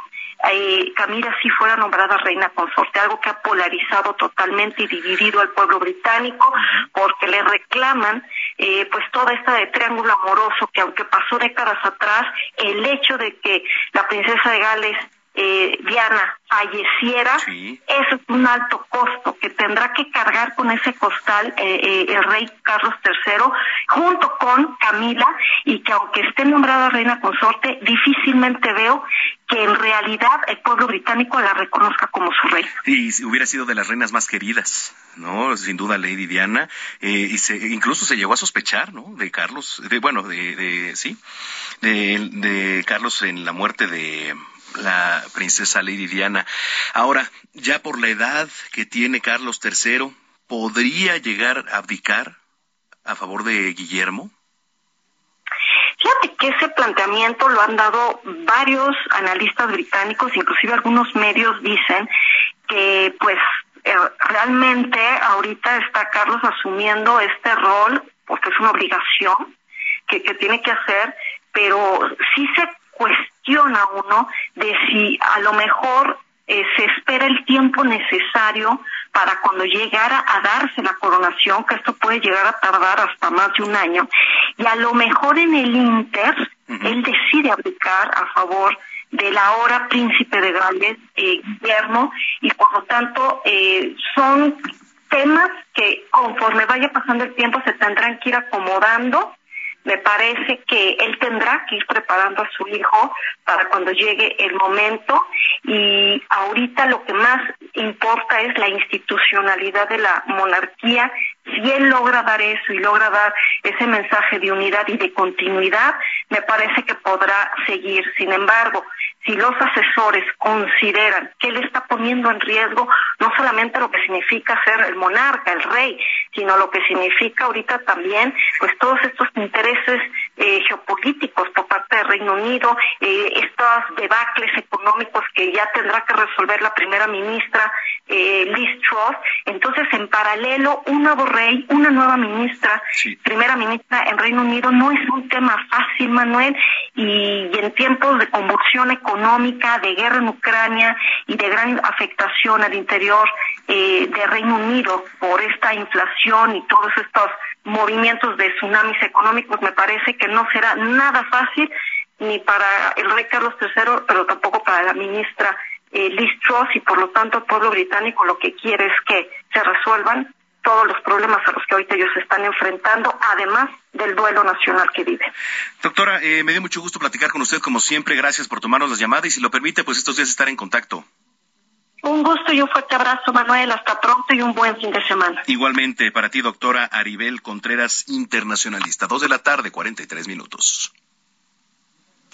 eh, Camila sí fuera nombrada reina consorte, algo que ha polarizado totalmente y dividido al pueblo británico, porque le reclaman eh, pues toda esta de triángulo amoroso que aunque pasó décadas atrás, el hecho de que la princesa de Gales eh, Diana falleciera, eso es un alto costo que tendrá que cargar con ese costal eh, eh, el rey Carlos III junto con Camila y que aunque esté nombrada reina consorte, difícilmente veo que en realidad el pueblo británico la reconozca como su rey. Y hubiera sido de las reinas más queridas, ¿no? Sin duda Lady Diana, y se, incluso se llegó a sospechar, ¿no? De Carlos, de, bueno, de, de sí, de, de Carlos en la muerte de la princesa Lady Diana. Ahora, ya por la edad que tiene Carlos III, ¿podría llegar a abdicar a favor de Guillermo? Fíjate que ese planteamiento lo han dado varios analistas británicos, inclusive algunos medios dicen que pues eh, realmente ahorita está Carlos asumiendo este rol porque es una obligación que, que tiene que hacer, pero sí se cuestiona uno de si a lo mejor eh, se espera el tiempo necesario para cuando llegara a darse la coronación, que esto puede llegar a tardar hasta más de un año, y a lo mejor en el Inter él decide abdicar a favor del ahora príncipe de Gales, eh, Guillermo, y por lo tanto eh, son temas que conforme vaya pasando el tiempo se tendrán que ir acomodando me parece que él tendrá que ir preparando a su hijo para cuando llegue el momento y ahorita lo que más importa es la institucionalidad de la monarquía. Si él logra dar eso y logra dar ese mensaje de unidad y de continuidad, me parece que podrá seguir. Sin embargo, si los asesores consideran que él está poniendo en riesgo no solamente lo que significa ser el monarca, el rey, sino lo que significa ahorita también pues todos estos intereses eh, geopolíticos por parte del Reino Unido, eh, estos debacles económicos que ya tendrá que resolver la primera ministra eh, Liz Truss. Entonces, en paralelo, un nuevo rey, una nueva ministra, primera ministra en Reino Unido, no es un tema fácil, Manuel, y, en tiempos de convulsión económica, de guerra en Ucrania y de gran afectación al interior eh, de Reino Unido por esta inflación y todos estos movimientos de tsunamis económicos, me parece que no será nada fácil ni para el rey Carlos III, pero tampoco para la ministra eh, Liz Truss y por lo tanto el pueblo británico lo que quiere es que se resuelvan todos los problemas a los que ahorita ellos se están enfrentando, además del duelo nacional que vive. Doctora, eh, me dio mucho gusto platicar con usted como siempre. Gracias por tomarnos las llamadas y si lo permite, pues estos días estar en contacto. Un gusto y un fuerte abrazo, Manuel. Hasta pronto y un buen fin de semana. Igualmente, para ti, doctora Aribel Contreras, internacionalista. Dos de la tarde, 43 minutos.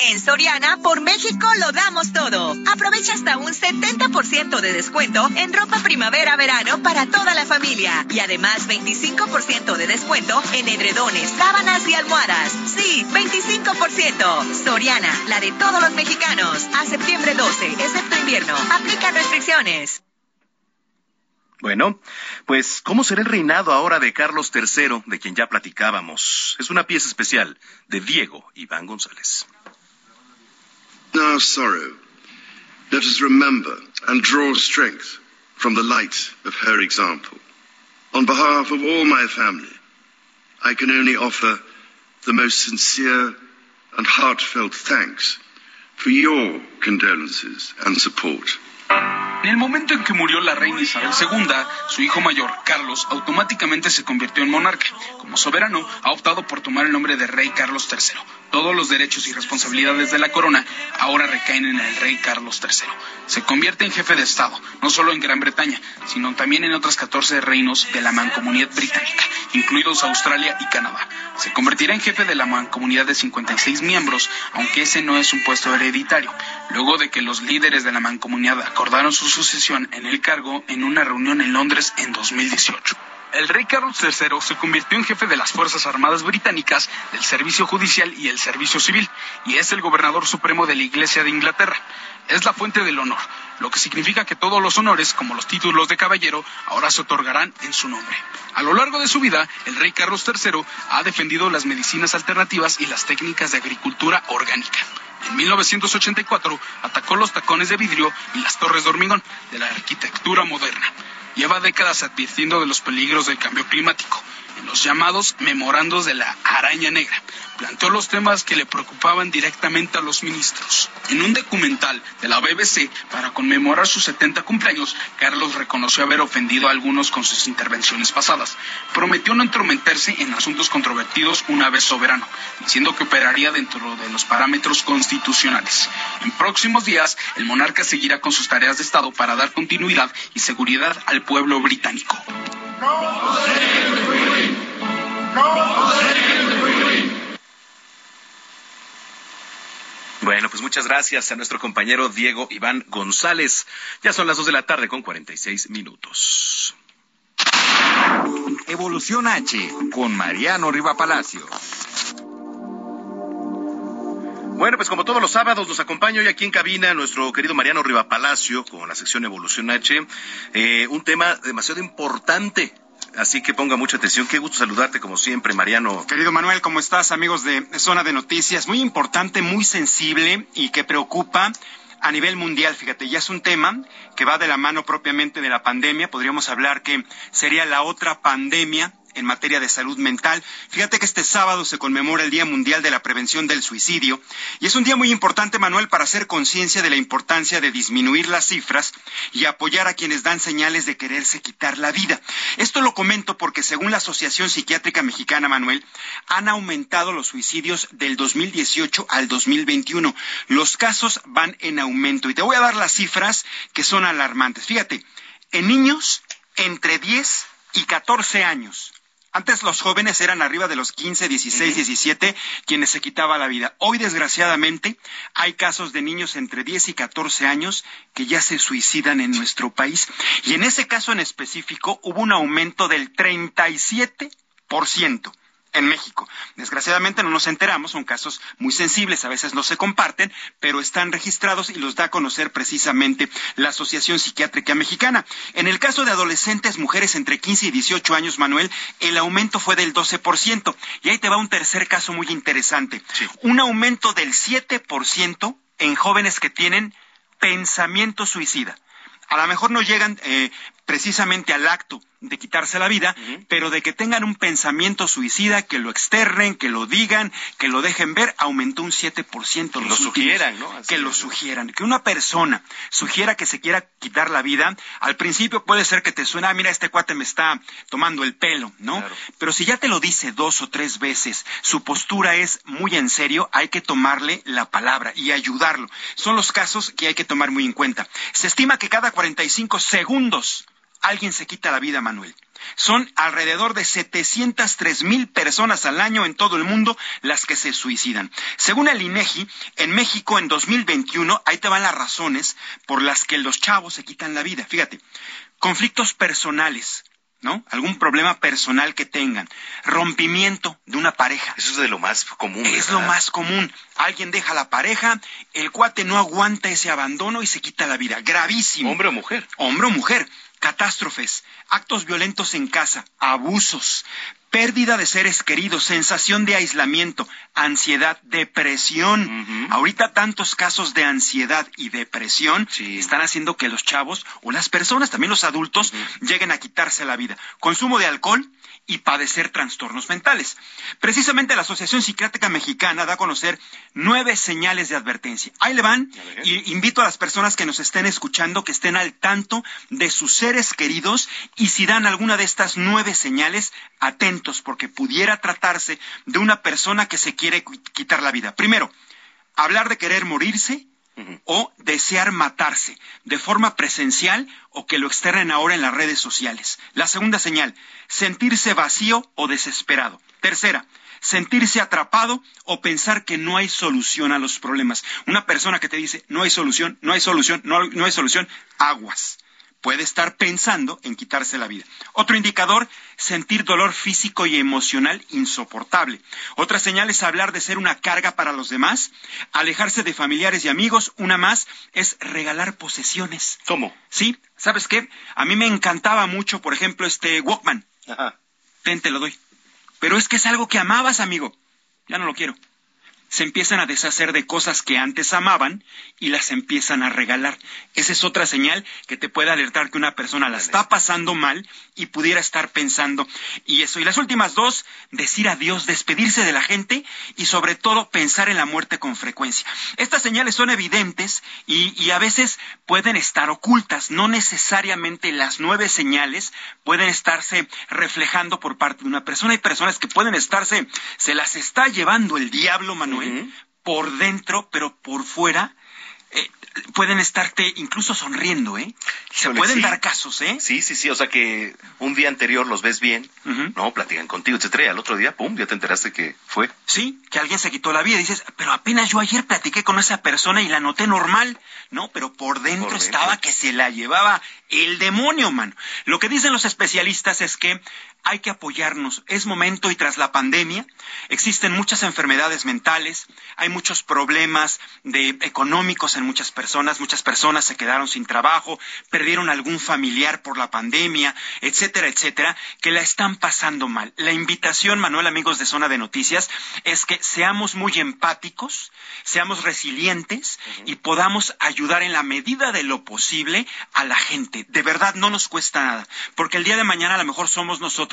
En Soriana, por México lo damos todo. Aprovecha hasta un 70% de descuento en ropa primavera-verano para toda la familia. Y además 25% de descuento en edredones, sábanas y almohadas. Sí, 25%. Soriana, la de todos los mexicanos. A septiembre 12, excepto invierno. Aplica restricciones. Bueno, pues, ¿cómo será el reinado ahora de Carlos III, de quien ya platicábamos? Es una pieza especial de Diego Iván González. Our sorrow, let us remember and draw strength from the light of her example. On behalf of all my family, I can only offer the most sincere and heartfelt thanks for your condolences and support. En el momento en que murió la reina Isabel II, su hijo mayor, Carlos, automáticamente se convirtió en monarca. Como soberano, ha optado por tomar el nombre de rey Carlos III. Todos los derechos y responsabilidades de la corona ahora recaen en el rey Carlos III. Se convierte en jefe de Estado, no solo en Gran Bretaña, sino también en otros 14 reinos de la mancomunidad británica, incluidos Australia y Canadá. Se convertirá en jefe de la mancomunidad de 56 miembros, aunque ese no es un puesto hereditario, luego de que los líderes de la mancomunidad acordaron su sucesión en el cargo en una reunión en Londres en 2018. El rey Carlos III se convirtió en jefe de las Fuerzas Armadas Británicas, del Servicio Judicial y el Servicio Civil, y es el gobernador supremo de la Iglesia de Inglaterra. Es la fuente del honor, lo que significa que todos los honores, como los títulos de caballero, ahora se otorgarán en su nombre. A lo largo de su vida, el rey Carlos III ha defendido las medicinas alternativas y las técnicas de agricultura orgánica. En 1984 atacó los tacones de vidrio y las torres de hormigón de la arquitectura moderna. Lleva décadas advirtiendo de los peligros del cambio climático. En los llamados memorandos de la araña negra, planteó los temas que le preocupaban directamente a los ministros. En un documental de la BBC para conmemorar sus 70 cumpleaños, Carlos reconoció haber ofendido a algunos con sus intervenciones pasadas. Prometió no entrometerse en asuntos controvertidos una vez soberano, diciendo que operaría dentro de los parámetros constitucionales. En próximos días, el monarca seguirá con sus tareas de Estado para dar continuidad y seguridad al pueblo británico. Bueno, pues muchas gracias a nuestro compañero Diego Iván González. Ya son las dos de la tarde con 46 minutos. Evolución H con Mariano Riva Palacio. Bueno, pues como todos los sábados nos acompaña hoy aquí en cabina nuestro querido Mariano Riva Palacio con la sección Evolución H. Eh, un tema demasiado importante Así que ponga mucha atención. Qué gusto saludarte como siempre, Mariano. Querido Manuel, ¿cómo estás, amigos de Zona de Noticias? Muy importante, muy sensible y que preocupa a nivel mundial, fíjate, ya es un tema que va de la mano propiamente de la pandemia. Podríamos hablar que sería la otra pandemia en materia de salud mental. Fíjate que este sábado se conmemora el Día Mundial de la Prevención del Suicidio y es un día muy importante, Manuel, para hacer conciencia de la importancia de disminuir las cifras y apoyar a quienes dan señales de quererse quitar la vida. Esto lo comento porque según la Asociación Psiquiátrica Mexicana, Manuel, han aumentado los suicidios del 2018 al 2021. Los casos van en aumento y te voy a dar las cifras que son alarmantes. Fíjate, en niños entre 10 y 14 años antes los jóvenes eran arriba de los 15, 16, 17 quienes se quitaban la vida. Hoy, desgraciadamente, hay casos de niños entre 10 y 14 años que ya se suicidan en nuestro país. Y en ese caso en específico hubo un aumento del 37% en México. Desgraciadamente no nos enteramos, son casos muy sensibles, a veces no se comparten, pero están registrados y los da a conocer precisamente la Asociación Psiquiátrica Mexicana. En el caso de adolescentes, mujeres entre 15 y 18 años, Manuel, el aumento fue del 12%. Y ahí te va un tercer caso muy interesante. Un aumento del 7% en jóvenes que tienen pensamiento suicida. A lo mejor no llegan eh, precisamente al acto de quitarse la vida, pero de que tengan un pensamiento suicida, que lo externen, que lo digan, que lo dejen ver, aumentó un 7%. Que lo sugieran, ¿no? que lo sugieran. Que una persona sugiera que se quiera quitar la vida, al principio puede ser que te suena, ah, mira, este cuate me está tomando el pelo, ¿no? Pero si ya te lo dice dos o tres veces, su postura es muy en serio, hay que tomarle la palabra y ayudarlo. Son los casos que hay que tomar muy en cuenta. Se estima que cada 45 segundos alguien se quita la vida, Manuel. Son alrededor de 703 mil personas al año en todo el mundo las que se suicidan. Según el INEGI, en México en 2021, ahí te van las razones por las que los chavos se quitan la vida. Fíjate, conflictos personales, ¿no? Algún problema personal que tengan, rompimiento de una pareja. Eso es de lo más común. Es lo más común. Alguien deja la pareja, el cuate no aguanta ese abandono y se quita la vida. Gravísimo. Hombre o mujer. Hombre o mujer catástrofes, actos violentos en casa, abusos, pérdida de seres queridos, sensación de aislamiento, ansiedad, depresión. Ahorita tantos casos de ansiedad y depresión están haciendo que los chavos o las personas, también los adultos, lleguen a quitarse la vida. Consumo de alcohol, y padecer trastornos mentales. Precisamente la Asociación Psiquiátrica Mexicana da a conocer nueve señales de advertencia. Ahí le van y invito a las personas que nos estén escuchando que estén al tanto de sus seres queridos y si dan alguna de estas nueve señales, atentos porque pudiera tratarse de una persona que se quiere quitar la vida. Primero, hablar de querer morirse, o desear matarse de forma presencial o que lo externen ahora en las redes sociales. La segunda señal, sentirse vacío o desesperado. Tercera, sentirse atrapado o pensar que no hay solución a los problemas. Una persona que te dice no hay solución, no hay solución, no, no hay solución, aguas puede estar pensando en quitarse la vida. Otro indicador, sentir dolor físico y emocional insoportable. Otra señal es hablar de ser una carga para los demás, alejarse de familiares y amigos. Una más es regalar posesiones. ¿Cómo? Sí, ¿sabes qué? A mí me encantaba mucho, por ejemplo, este Walkman. Ajá. Ten, te lo doy. Pero es que es algo que amabas, amigo. Ya no lo quiero se empiezan a deshacer de cosas que antes amaban y las empiezan a regalar. Esa es otra señal que te puede alertar que una persona la está pasando mal y pudiera estar pensando y eso. Y las últimas dos, decir adiós, despedirse de la gente y sobre todo pensar en la muerte con frecuencia. Estas señales son evidentes y, a veces pueden estar ocultas. No necesariamente las nueve señales pueden estarse reflejando por parte de una persona. Hay personas que pueden estarse, se las está llevando el diablo, Manuel por dentro, pero por fuera, eh, pueden estarte incluso sonriendo, ¿eh? Se pueden dar casos, ¿eh? Sí, sí, sí, o sea que un día anterior los ves bien, ¿no? Platican contigo, etcétera, y al otro día, pum, ya te enteraste que fue. Sí, que alguien se quitó la vida y dices, pero apenas yo ayer platiqué con esa persona y la noté normal, ¿no? Pero por dentro, estaba que se la llevaba el demonio, mano. Lo que dicen los especialistas es que hay que apoyarnos. Es momento y tras la pandemia existen muchas enfermedades mentales, hay muchos problemas de, económicos en muchas personas, muchas personas se quedaron sin trabajo, perdieron algún familiar por la pandemia, etcétera, etcétera, que la están pasando mal. La invitación, Manuel, amigos de Zona de Noticias, es que seamos muy empáticos, seamos resilientes y podamos ayudar en la medida de lo posible a la gente. De verdad no nos cuesta nada, porque el día de mañana a lo mejor somos nosotros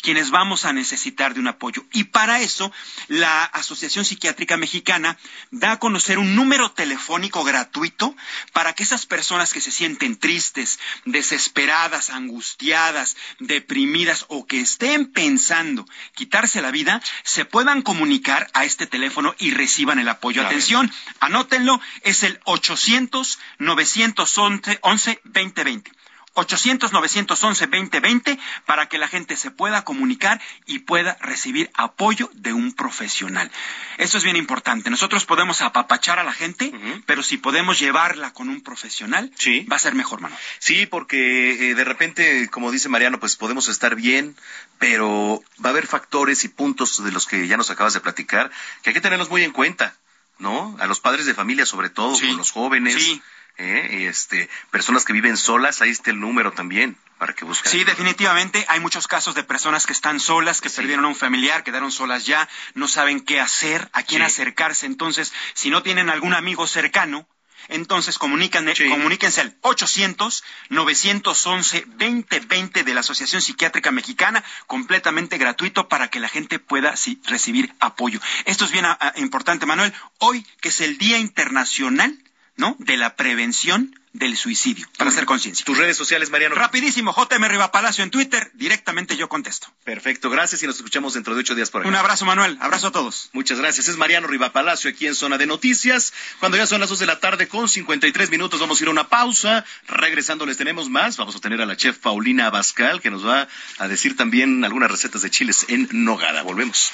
quienes vamos a necesitar de un apoyo. Y para eso, la Asociación Psiquiátrica Mexicana da a conocer un número telefónico gratuito para que esas personas que se sienten tristes, desesperadas, angustiadas, deprimidas o que estén pensando quitarse la vida, se puedan comunicar a este teléfono y reciban el apoyo. Atención, anótenlo, es el 800 911 2020. 800-911-2020 para que la gente se pueda comunicar y pueda recibir apoyo de un profesional. Eso es bien importante. Nosotros podemos apapachar a la gente, pero si podemos llevarla con un profesional, va a ser mejor, mano. Sí, porque eh, de repente, como dice Mariano, pues podemos estar bien, pero va a haber factores y puntos de los que ya nos acabas de platicar que hay que tenerlos muy en cuenta, ¿no? A los padres de familia, sobre todo, con los jóvenes. Sí ¿eh? este, personas que viven solas, ahí está el número también para que busquen. Sí, definitivamente hay muchos casos de personas que están solas, que perdieron a un familiar, quedaron solas ya, no saben qué hacer, a quién acercarse. Entonces, si no tienen algún amigo cercano, entonces comuníquense al 800-911-2020 de la Asociación Psiquiátrica Mexicana, completamente gratuito para que la gente pueda recibir apoyo. Esto es bien ah, ah, importante, Manuel. Hoy, que es el Día Internacional ¿no? De la prevención del suicidio, para hacer conciencia. Tus redes sociales, Mariano. Rapidísimo, JM Riva Palacio en Twitter, directamente yo contesto. Perfecto, gracias y nos escuchamos dentro de ocho días por acá. Un abrazo, Manuel, abrazo a todos. Muchas gracias, es Mariano Riva Palacio aquí en Zona de Noticias. Cuando ya son las dos de la tarde con 53 minutos vamos a ir a una pausa. Regresando les tenemos más, vamos a tener a la chef Paulina Abascal que nos va a decir también algunas recetas de chiles en nogada. Volvemos.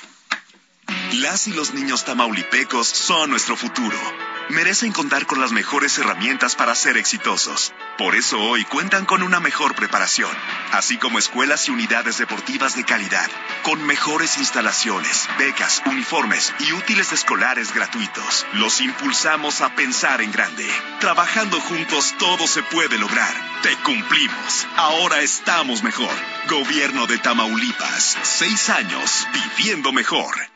Las y los niños tamaulipecos son nuestro futuro. merecen contar con las mejores herramientas para ser exitosos. Por eso hoy cuentan con una mejor preparación, así como escuelas y unidades deportivas de calidad, con mejores instalaciones, becas, uniformes y útiles escolares gratuitos. Los impulsamos a pensar en grande. Trabajando juntos todo se puede lograr. Te cumplimos. Ahora estamos mejor. Gobierno de Tamaulipas. Seis años viviendo mejor.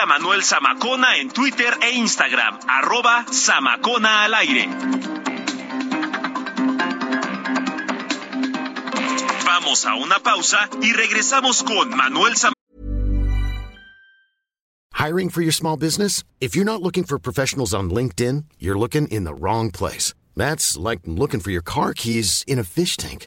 A Manuel Zamacona en Twitter e Instagram, arroba Zamacona al aire. Vamos a una pausa y regresamos con Manuel Zamacona. Hiring for your small business? If you're not looking for professionals on LinkedIn, you're looking in the wrong place. That's like looking for your car keys in a fish tank.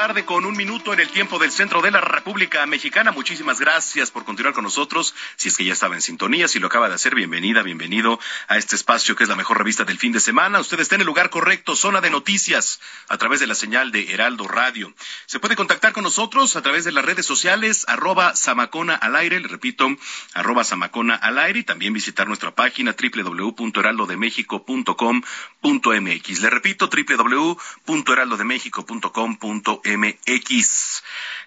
Tarde con un minuto en el tiempo del centro de la República Mexicana. Muchísimas gracias por continuar con nosotros. Si es que ya estaba en sintonía, si lo acaba de hacer, bienvenida, bienvenido a este espacio que es la mejor revista del fin de semana. Usted está en el lugar correcto, zona de noticias, a través de la señal de Heraldo Radio. Se puede contactar con nosotros a través de las redes sociales, arroba Samacona al aire, le repito, arroba Samacona al aire, y también visitar nuestra página www.heraldodemexico.com.mx. Le repito, www.heraldodemexico.com.mx.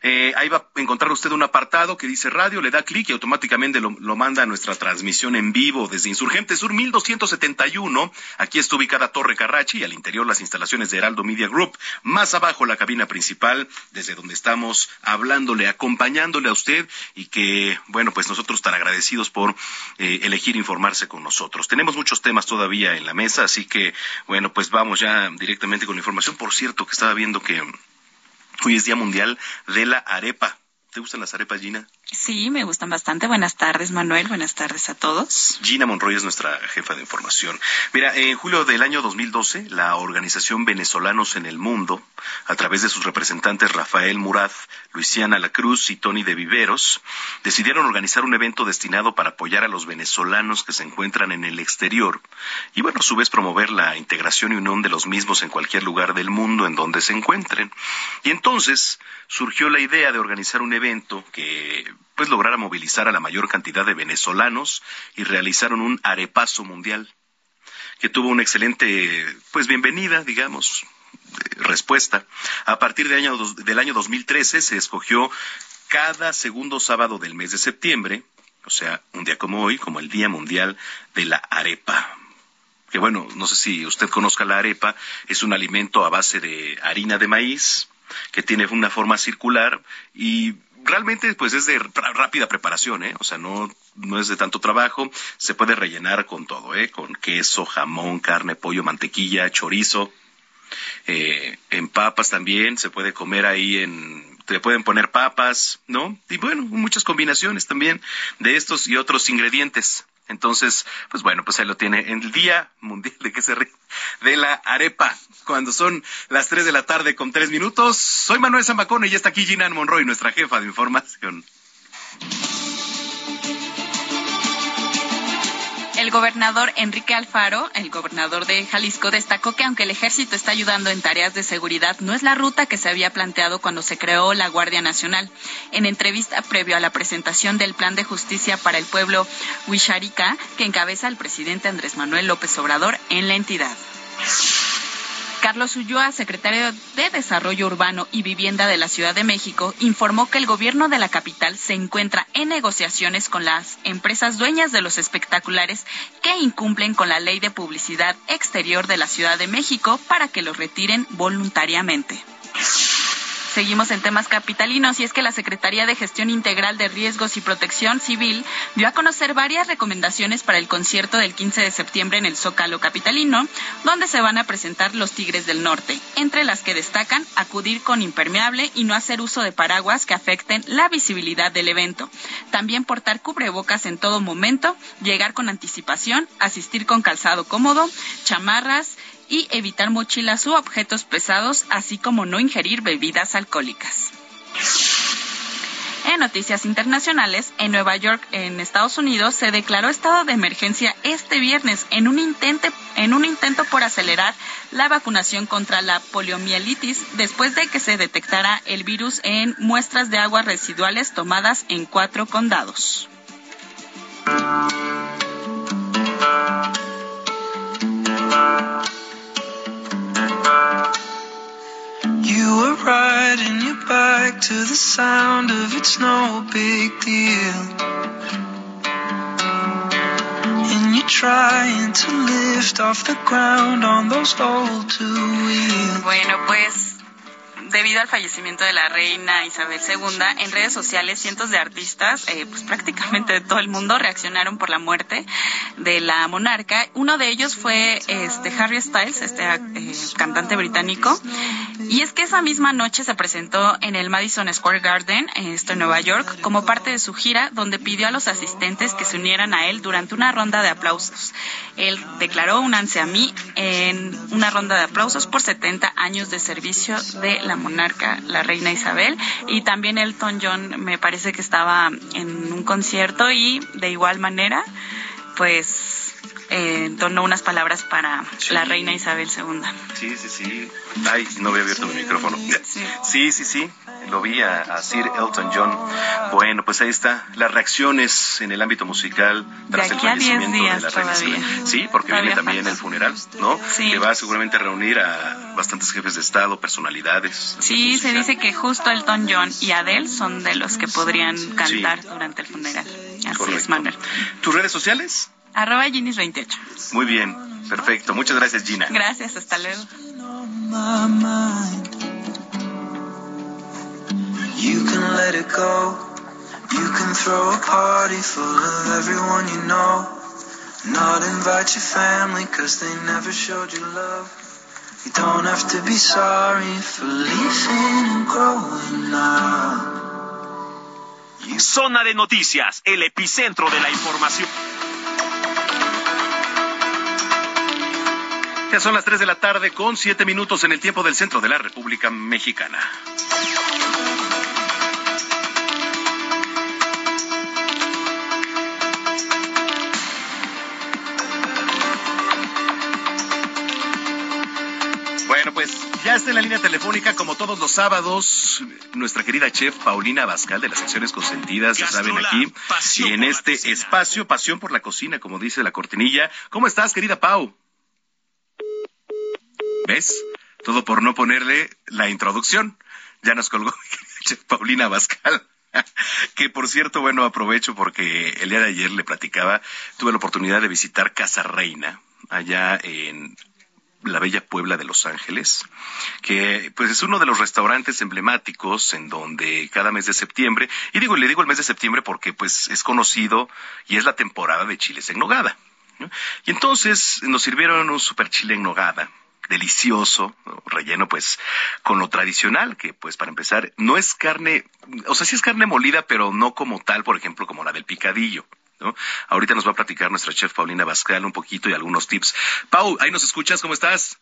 Eh, ahí va a encontrar usted un apartado que dice radio, le da clic y automáticamente lo, lo, manda a nuestra transmisión en vivo desde Insurgente Sur 1271. Aquí está ubicada Torre Carrachi y al interior las instalaciones de Heraldo Media Group. Más abajo la cabina principal, desde donde estamos hablándole, acompañándole a usted y que, bueno, pues nosotros tan agradecidos por eh, elegir informarse con nosotros. Tenemos muchos temas todavía en la mesa, así que, bueno, pues vamos ya directamente con la información. Por cierto, que estaba viendo que Hoy es Día Mundial de la Arepa. ¿Te gustan las arepas, Gina? Sí, me gustan bastante. Buenas tardes, Manuel. Buenas tardes a todos. Gina Monroy es nuestra jefa de información. Mira, en julio del año 2012, la organización Venezolanos en el Mundo, a través de sus representantes Rafael Murad, Luisiana La Cruz y Tony de Viveros, decidieron organizar un evento destinado para apoyar a los venezolanos que se encuentran en el exterior y, bueno, a su vez promover la integración y unión de los mismos en cualquier lugar del mundo en donde se encuentren. Y entonces surgió la idea de organizar un evento que pues lograra movilizar a la mayor cantidad de venezolanos y realizaron un arepazo mundial que tuvo una excelente pues bienvenida, digamos, respuesta. A partir del año, del año 2013 se escogió cada segundo sábado del mes de septiembre, o sea, un día como hoy, como el Día Mundial de la Arepa. Que bueno, no sé si usted conozca la arepa, es un alimento a base de harina de maíz, que tiene una forma circular y realmente pues es de rápida preparación, ¿eh? O sea, no, no es de tanto trabajo, se puede rellenar con todo, ¿eh? Con queso, jamón, carne, pollo, mantequilla, chorizo, eh, en papas también, se puede comer ahí en, te pueden poner papas, ¿no? Y bueno, muchas combinaciones también de estos y otros ingredientes. Entonces, pues bueno, pues ahí lo tiene en el Día Mundial de que se ríe de la arepa, cuando son las 3 de la tarde con 3 minutos. Soy Manuel Zambacón y está aquí Gina Monroy, nuestra jefa de información. Gobernador Enrique Alfaro, el gobernador de Jalisco, destacó que aunque el ejército está ayudando en tareas de seguridad, no es la ruta que se había planteado cuando se creó la Guardia Nacional. En entrevista previo a la presentación del Plan de Justicia para el Pueblo Huixarica, que encabeza el presidente Andrés Manuel López Obrador en la entidad. Carlos Ulloa, secretario de Desarrollo Urbano y Vivienda de la Ciudad de México, informó que el gobierno de la capital se encuentra en negociaciones con las empresas dueñas de los espectaculares que incumplen con la ley de publicidad exterior de la Ciudad de México para que los retiren voluntariamente. Seguimos en temas capitalinos y es que la Secretaría de Gestión Integral de Riesgos y Protección Civil dio a conocer varias recomendaciones para el concierto del 15 de septiembre en el Zócalo Capitalino, donde se van a presentar los Tigres del Norte, entre las que destacan acudir con impermeable y no hacer uso de paraguas que afecten la visibilidad del evento. También portar cubrebocas en todo momento, llegar con anticipación, asistir con calzado cómodo, chamarras, y evitar mochilas u objetos pesados, así como no ingerir bebidas alcohólicas. En noticias internacionales, en Nueva York, en Estados Unidos, se declaró estado de emergencia este viernes en un, en un intento por acelerar la vacunación contra la poliomielitis después de que se detectara el virus en muestras de aguas residuales tomadas en cuatro condados. You were riding your bike to the sound of it's no big deal. And you're trying to lift off the ground on those old two wheels. Bueno, pues debido al fallecimiento de la reina Isabel II, en redes sociales cientos de artistas, eh, pues prácticamente de todo el mundo, reaccionaron por la muerte de la monarca. Uno de ellos fue este Harry Styles, este eh, cantante británico. Y es que esa misma noche se presentó en el Madison Square Garden, esto en Nueva York, como parte de su gira, donde pidió a los asistentes que se unieran a él durante una ronda de aplausos. Él declaró únanse a mí en una ronda de aplausos por 70 años de servicio de la monarca, la reina Isabel, y también Elton John me parece que estaba en un concierto y de igual manera, pues eh, donó unas palabras para la reina Isabel II. Sí, sí, sí. Ay, no había abierto mi micrófono. Sí, sí, sí. Lo vi a, Sir Elton John. Bueno, pues ahí está. Las reacciones en el ámbito musical tras el fallecimiento de la reina Isabel. Sí, porque viene también el funeral, ¿no? Que va seguramente a reunir a bastantes jefes de Estado, personalidades. Sí, se dice que justo Elton John y Adele son de los que podrían cantar durante el funeral. Así es, Manuel. ¿Tus redes sociales? Arroba Ginis28. Muy bien, perfecto. Muchas gracias, Gina. Gracias, hasta luego. You can let it go. You can throw a party full of everyone you know. Not invite your family cause they never showed you love. You don't have to be sorry for leaving and growing up. Zona de noticias, el epicentro de la información. Ya son las 3 de la tarde con 7 minutos en el tiempo del centro de la República Mexicana. Bueno, pues ya está en la línea telefónica, como todos los sábados, nuestra querida chef Paulina Bascal de las secciones consentidas, ya saben, aquí, y en este espacio, pasión por la cocina, como dice la cortinilla. ¿Cómo estás, querida Pau? Todo por no ponerle la introducción. Ya nos colgó Paulina Bascal. que por cierto, bueno, aprovecho porque el día de ayer le platicaba, tuve la oportunidad de visitar Casa Reina, allá en la bella Puebla de Los Ángeles, que pues es uno de los restaurantes emblemáticos en donde cada mes de septiembre, y digo, le digo el mes de septiembre porque pues es conocido y es la temporada de chiles en nogada. Y entonces nos sirvieron un super chile en nogada, delicioso, relleno pues con lo tradicional, que pues para empezar no es carne, o sea, sí es carne molida, pero no como tal, por ejemplo, como la del picadillo. ¿no? Ahorita nos va a platicar nuestra chef Paulina Bascal un poquito y algunos tips. Pau, ahí nos escuchas, ¿cómo estás?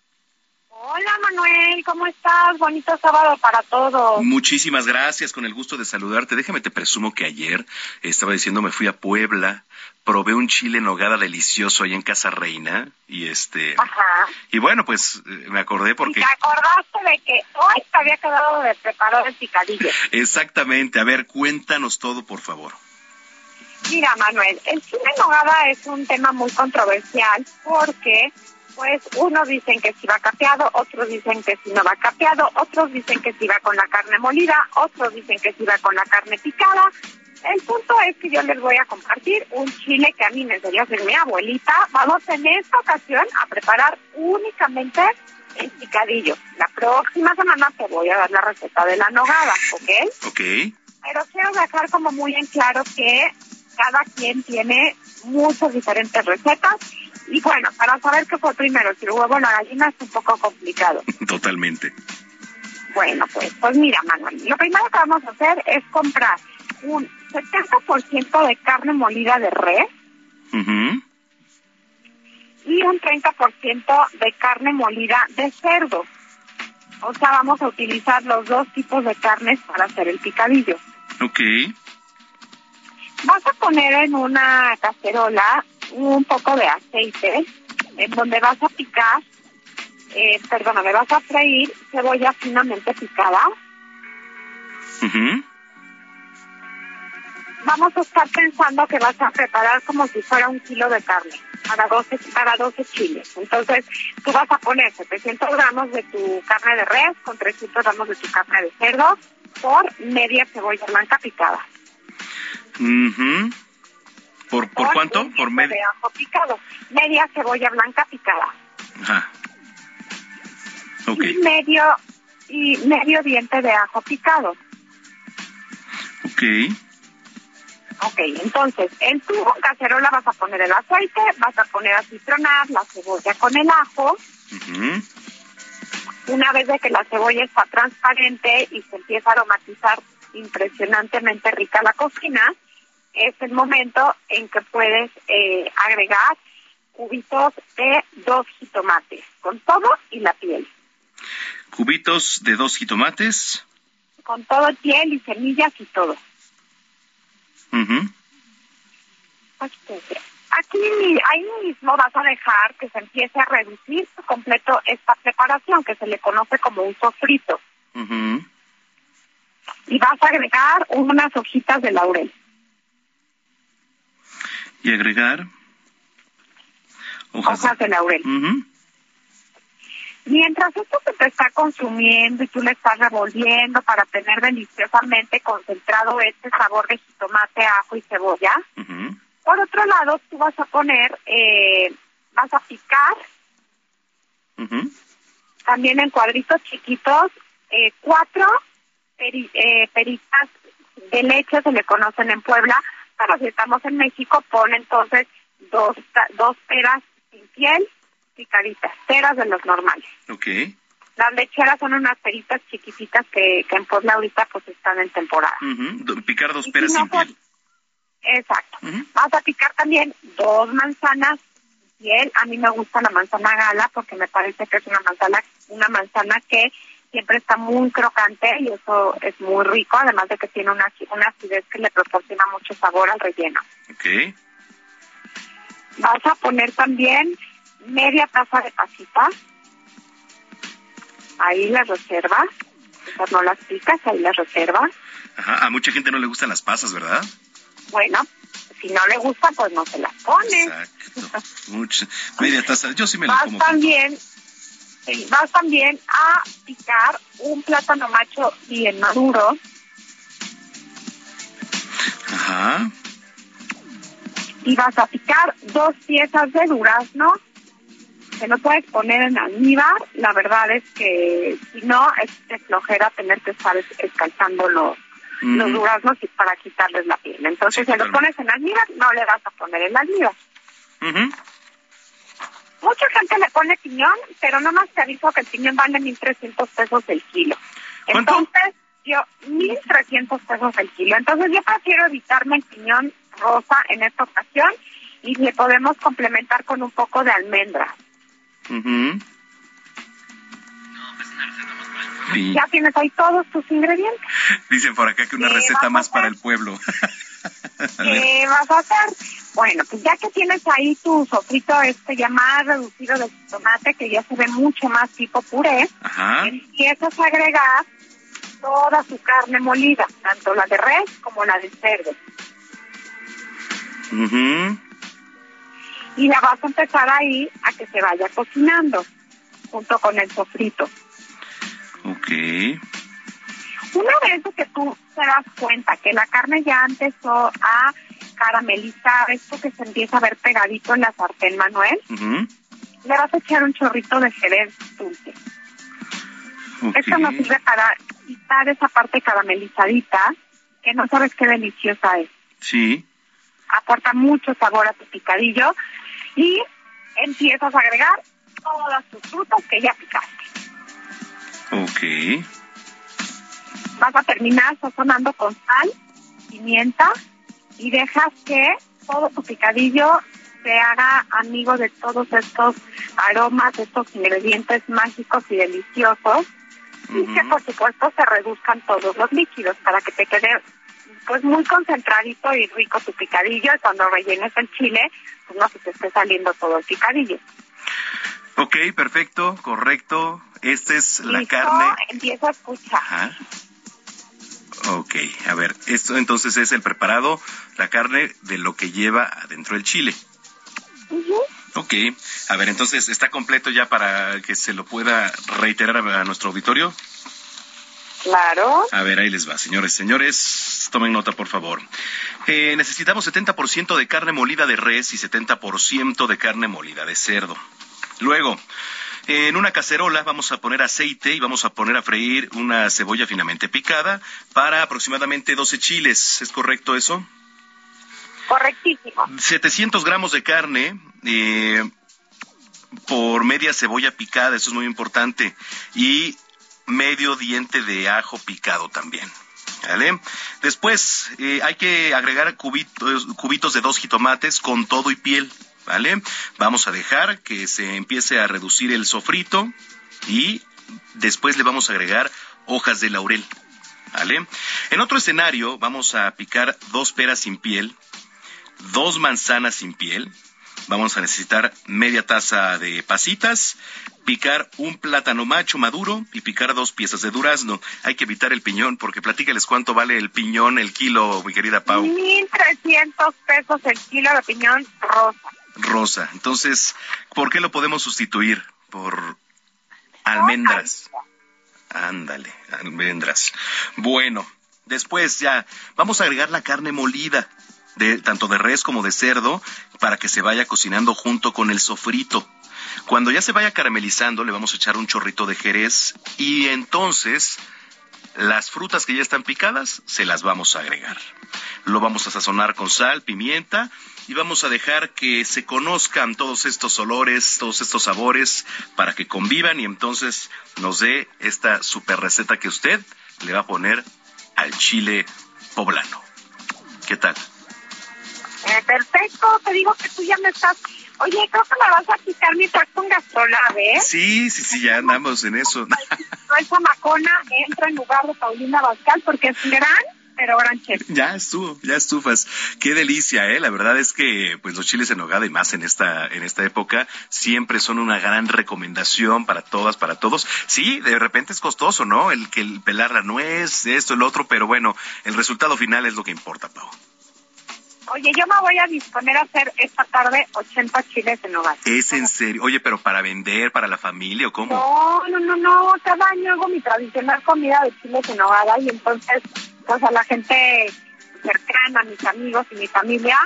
Hola Manuel, ¿cómo estás? Bonito sábado para todos. Muchísimas gracias, con el gusto de saludarte. Déjame te presumo que ayer estaba diciendo me fui a Puebla, probé un chile en nogada delicioso ahí en Casa Reina y este Ajá. y bueno, pues eh, me acordé porque ¿Y te acordaste de que hoy te había quedado de preparar el picadillo? Exactamente, a ver, cuéntanos todo, por favor. Mira, Manuel, el chile en nogada es un tema muy controversial porque pues unos dicen que si va capeado, otros dicen que si no va capeado, otros dicen que si va con la carne molida, otros dicen que si va con la carne picada. El punto es que yo les voy a compartir un chile que a mí me enseñó hacer mi abuelita. Vamos en esta ocasión a preparar únicamente el picadillo. La próxima semana te voy a dar la receta de la nogada, ¿ok? Ok. Pero quiero dejar como muy en claro que cada quien tiene muchas diferentes recetas y bueno, para saber qué fue primero, si el huevo o la gallina es un poco complicado. Totalmente. Bueno, pues, pues mira, Manuel, lo primero que vamos a hacer es comprar un 70% de carne molida de res Ujú. y un 30% de carne molida de cerdo. O sea, vamos a utilizar los dos tipos de carnes para hacer el picadillo. Ok. Vas a poner en una cacerola un poco de aceite, en donde vas a picar, eh, perdóname, vas a freír cebolla finamente picada. Vamos a estar pensando que vas a preparar como si fuera un kilo de carne para 12, para 12 chiles. Entonces, tú vas a poner 700 gramos de tu carne de res con 300 gramos de tu carne de cerdo por media cebolla blanca picada. Ujú. ¿Por, por cuánto? un Por medio. de ajo picado. Media cebolla blanca picada. Ajá. Ok. Y medio, y medio diente de ajo picado. Ok. Ok, entonces en tu cacerola vas a poner el aceite, vas a poner a citronar la cebolla con el ajo. Una vez de que la cebolla está transparente y se empieza a aromatizar impresionantemente rica la cocina, es el momento en que puedes eh, agregar cubitos de dos jitomates, con todo y la piel. Cubitos de dos jitomates. Con todo piel y semillas y todo. Ujú. Aquí, ahí mismo vas a dejar que se empiece a reducir por completo esta preparación que se le conoce como un sofrito. Ujú. Y vas a agregar unas hojitas de laurel. Y agregar hojas. Hojas de laurel. Mientras esto se te está consumiendo y tú le estás revolviendo para tener deliciosamente concentrado este sabor de jitomate, ajo y cebolla, por otro lado tú vas a poner, eh, vas a picar también en cuadritos chiquitos eh, cuatro peri- eh, peritas de leche, se le conocen en Puebla, pero si estamos en México, pon entonces dos, dos peras sin piel picaditas, peras de los normales. Ok. Las lecheras son unas peritas chiquititas que, que en Puebla ahorita pues están en temporada. Do- Picar dos peras si no, sin piel. Exacto. Vas a picar también dos manzanas piel. A mí me gusta la manzana gala porque me parece que es una manzana, una manzana que siempre está muy crocante y eso es muy rico, además de que tiene una, una acidez que le proporciona mucho sabor al relleno. Ok. Vas a poner también media taza de pasitas. Ahí las reservas. Esas no las picas, ahí las reservas. Ajá. A mucha gente no le gustan las pasas, ¿verdad? Bueno, si no le gusta, pues no se las pone. Mucha. Media taza. Yo sí me la vas como. también sí, vas también a picar un plátano macho bien maduro. Ajá. y vas a picar dos piezas de durazno que no puedes poner en almíbar. La verdad es que si no es de flojera tener que estar es- escalzando los los duraznos y para quitarles la piel. Entonces si los pones en almíbar no le vas a poner el almíbar. Ujú. Mucha gente le pone piñón, pero no más te aviso que el piñón vale 1.300 pesos el kilo. Entonces, yo, 1.300 pesos el kilo. Entonces, yo prefiero evitarme el piñón rosa en esta ocasión y le podemos complementar con un poco de almendra. Ujú. Ya tienes ahí todos tus ingredientes. Dicen por acá que una receta más para el pueblo. ¿Qué vas a hacer? Bueno, pues ya que tienes ahí tu sofrito este ya más reducido de tomate, que ya se ve mucho más tipo puré, empiezas a agregar toda su carne molida, tanto la de res como la de cerdo. Y la vas a empezar ahí a que se vaya cocinando junto con el sofrito. Ok. Una vez que tú te das cuenta que la carne ya empezó a caramelizar, esto que se empieza a ver pegadito en la sartén, Manuel, le vas a echar un chorrito de jerez dulce. Esto nos sirve para quitar esa parte caramelizadita, que no sabes qué deliciosa es. Sí. Aporta mucho sabor a tu picadillo y empiezas a agregar todas tus frutas que ya picaste. Ok. Vas a terminar sazonando con sal, pimienta y dejas que todo tu picadillo se haga amigo de todos estos aromas, estos ingredientes mágicos y deliciosos y que por supuesto se reduzcan todos los líquidos para que te quede pues muy concentradito y rico tu picadillo y cuando rellenes el chile pues no se te esté saliendo todo el picadillo. Ok, perfecto, correcto. Esta es la carne. Empiezo a escuchar. Ok, a ver, esto entonces es el preparado, la carne de lo que lleva adentro el chile. Ok, a ver, entonces, ¿está completo ya para que se lo pueda reiterar a, nuestro auditorio? Claro. A ver, ahí les va, señores, señores, tomen nota, por favor. Eh, necesitamos 70% de carne molida de res y 70% de carne molida de cerdo. Luego, en una cacerola vamos a poner aceite y vamos a poner a freír una cebolla finamente picada para aproximadamente 12 chiles. ¿Es correcto eso? Correctísimo. 700 gramos de carne eh, por media cebolla picada, eso es muy importante. Y medio diente de ajo picado también. ¿Vale? Después eh, hay que agregar cubitos, cubitos de dos jitomates con todo y piel. ¿Vale? Vamos a dejar que se empiece a reducir el sofrito y después le vamos a agregar hojas de laurel. ¿Vale? En otro escenario vamos a picar dos peras sin piel, dos manzanas sin piel, vamos a necesitar media taza de pasitas, picar un plátano macho maduro y picar dos piezas de durazno. Hay que evitar el piñón porque platícales cuánto vale el piñón, el kilo, mi querida Pau. 1.300 pesos el kilo de piñón rosa. Rosa. Entonces, ¿por qué lo podemos sustituir? Por almendras. Ándale, almendras. Bueno, después ya vamos a agregar la carne molida tanto de res como de cerdo, para que se vaya cocinando junto con el sofrito. Cuando ya se vaya caramelizando, le vamos a echar un chorrito de jerez y entonces las frutas que ya están picadas se las vamos a agregar. Lo vamos a sazonar con sal, pimienta y vamos a dejar que se conozcan todos estos olores, todos estos sabores para que convivan y entonces nos dé esta super receta que usted le va a poner al chile poblano. ¿Qué tal? Eh, perfecto, te digo que tú ya me estás... Oye, creo que me vas a quitar mi tracto en gastrolab, ¿eh? Sí, sí, sí, ya andamos en eso. Esa macona entra en lugar de Paulina Bascal porque es gran pero gran chef. Ya estuvo, ya estufas. Qué delicia, ¿eh? La verdad es que pues los chiles en nogada y más en esta en esta época siempre son una gran recomendación para todas, para todos. Sí, de repente es costoso, ¿no? El que el pelar la nuez, esto, el otro, pero bueno, el resultado final es lo que importa, Pau. Oye, yo me voy a disponer a hacer esta tarde 80 chiles en hogar. ¿Es en serio? Oye, pero para vender, para la familia o cómo? No, no, no, no. Cada año hago mi tradicional comida de chiles en hogar y entonces, pues a la gente cercana, a mis amigos y mi familia,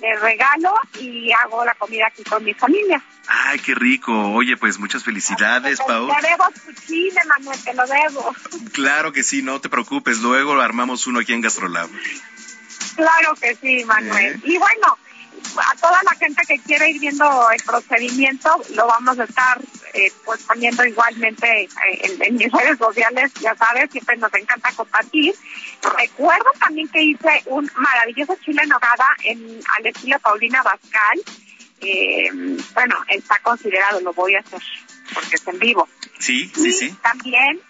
les regalo y hago la comida aquí con mi familia. Ay, qué rico. Oye, pues muchas felicidades, Pau. Te debo chile, Manuel, te lo debo. Claro que sí, no te preocupes. Luego armamos uno aquí en Gastrolab. Claro que sí, Manuel. Y bueno, a toda la gente que quiere ir viendo el procedimiento, lo vamos a estar eh, pues poniendo igualmente eh, en, mis redes sociales, ya sabes, siempre nos encanta compartir. Recuerdo también que hice un maravilloso chile en nogada en, al estilo Paulina Bascal. Eh, bueno, está considerado, lo voy a hacer porque es en vivo. Sí, sí, sí. También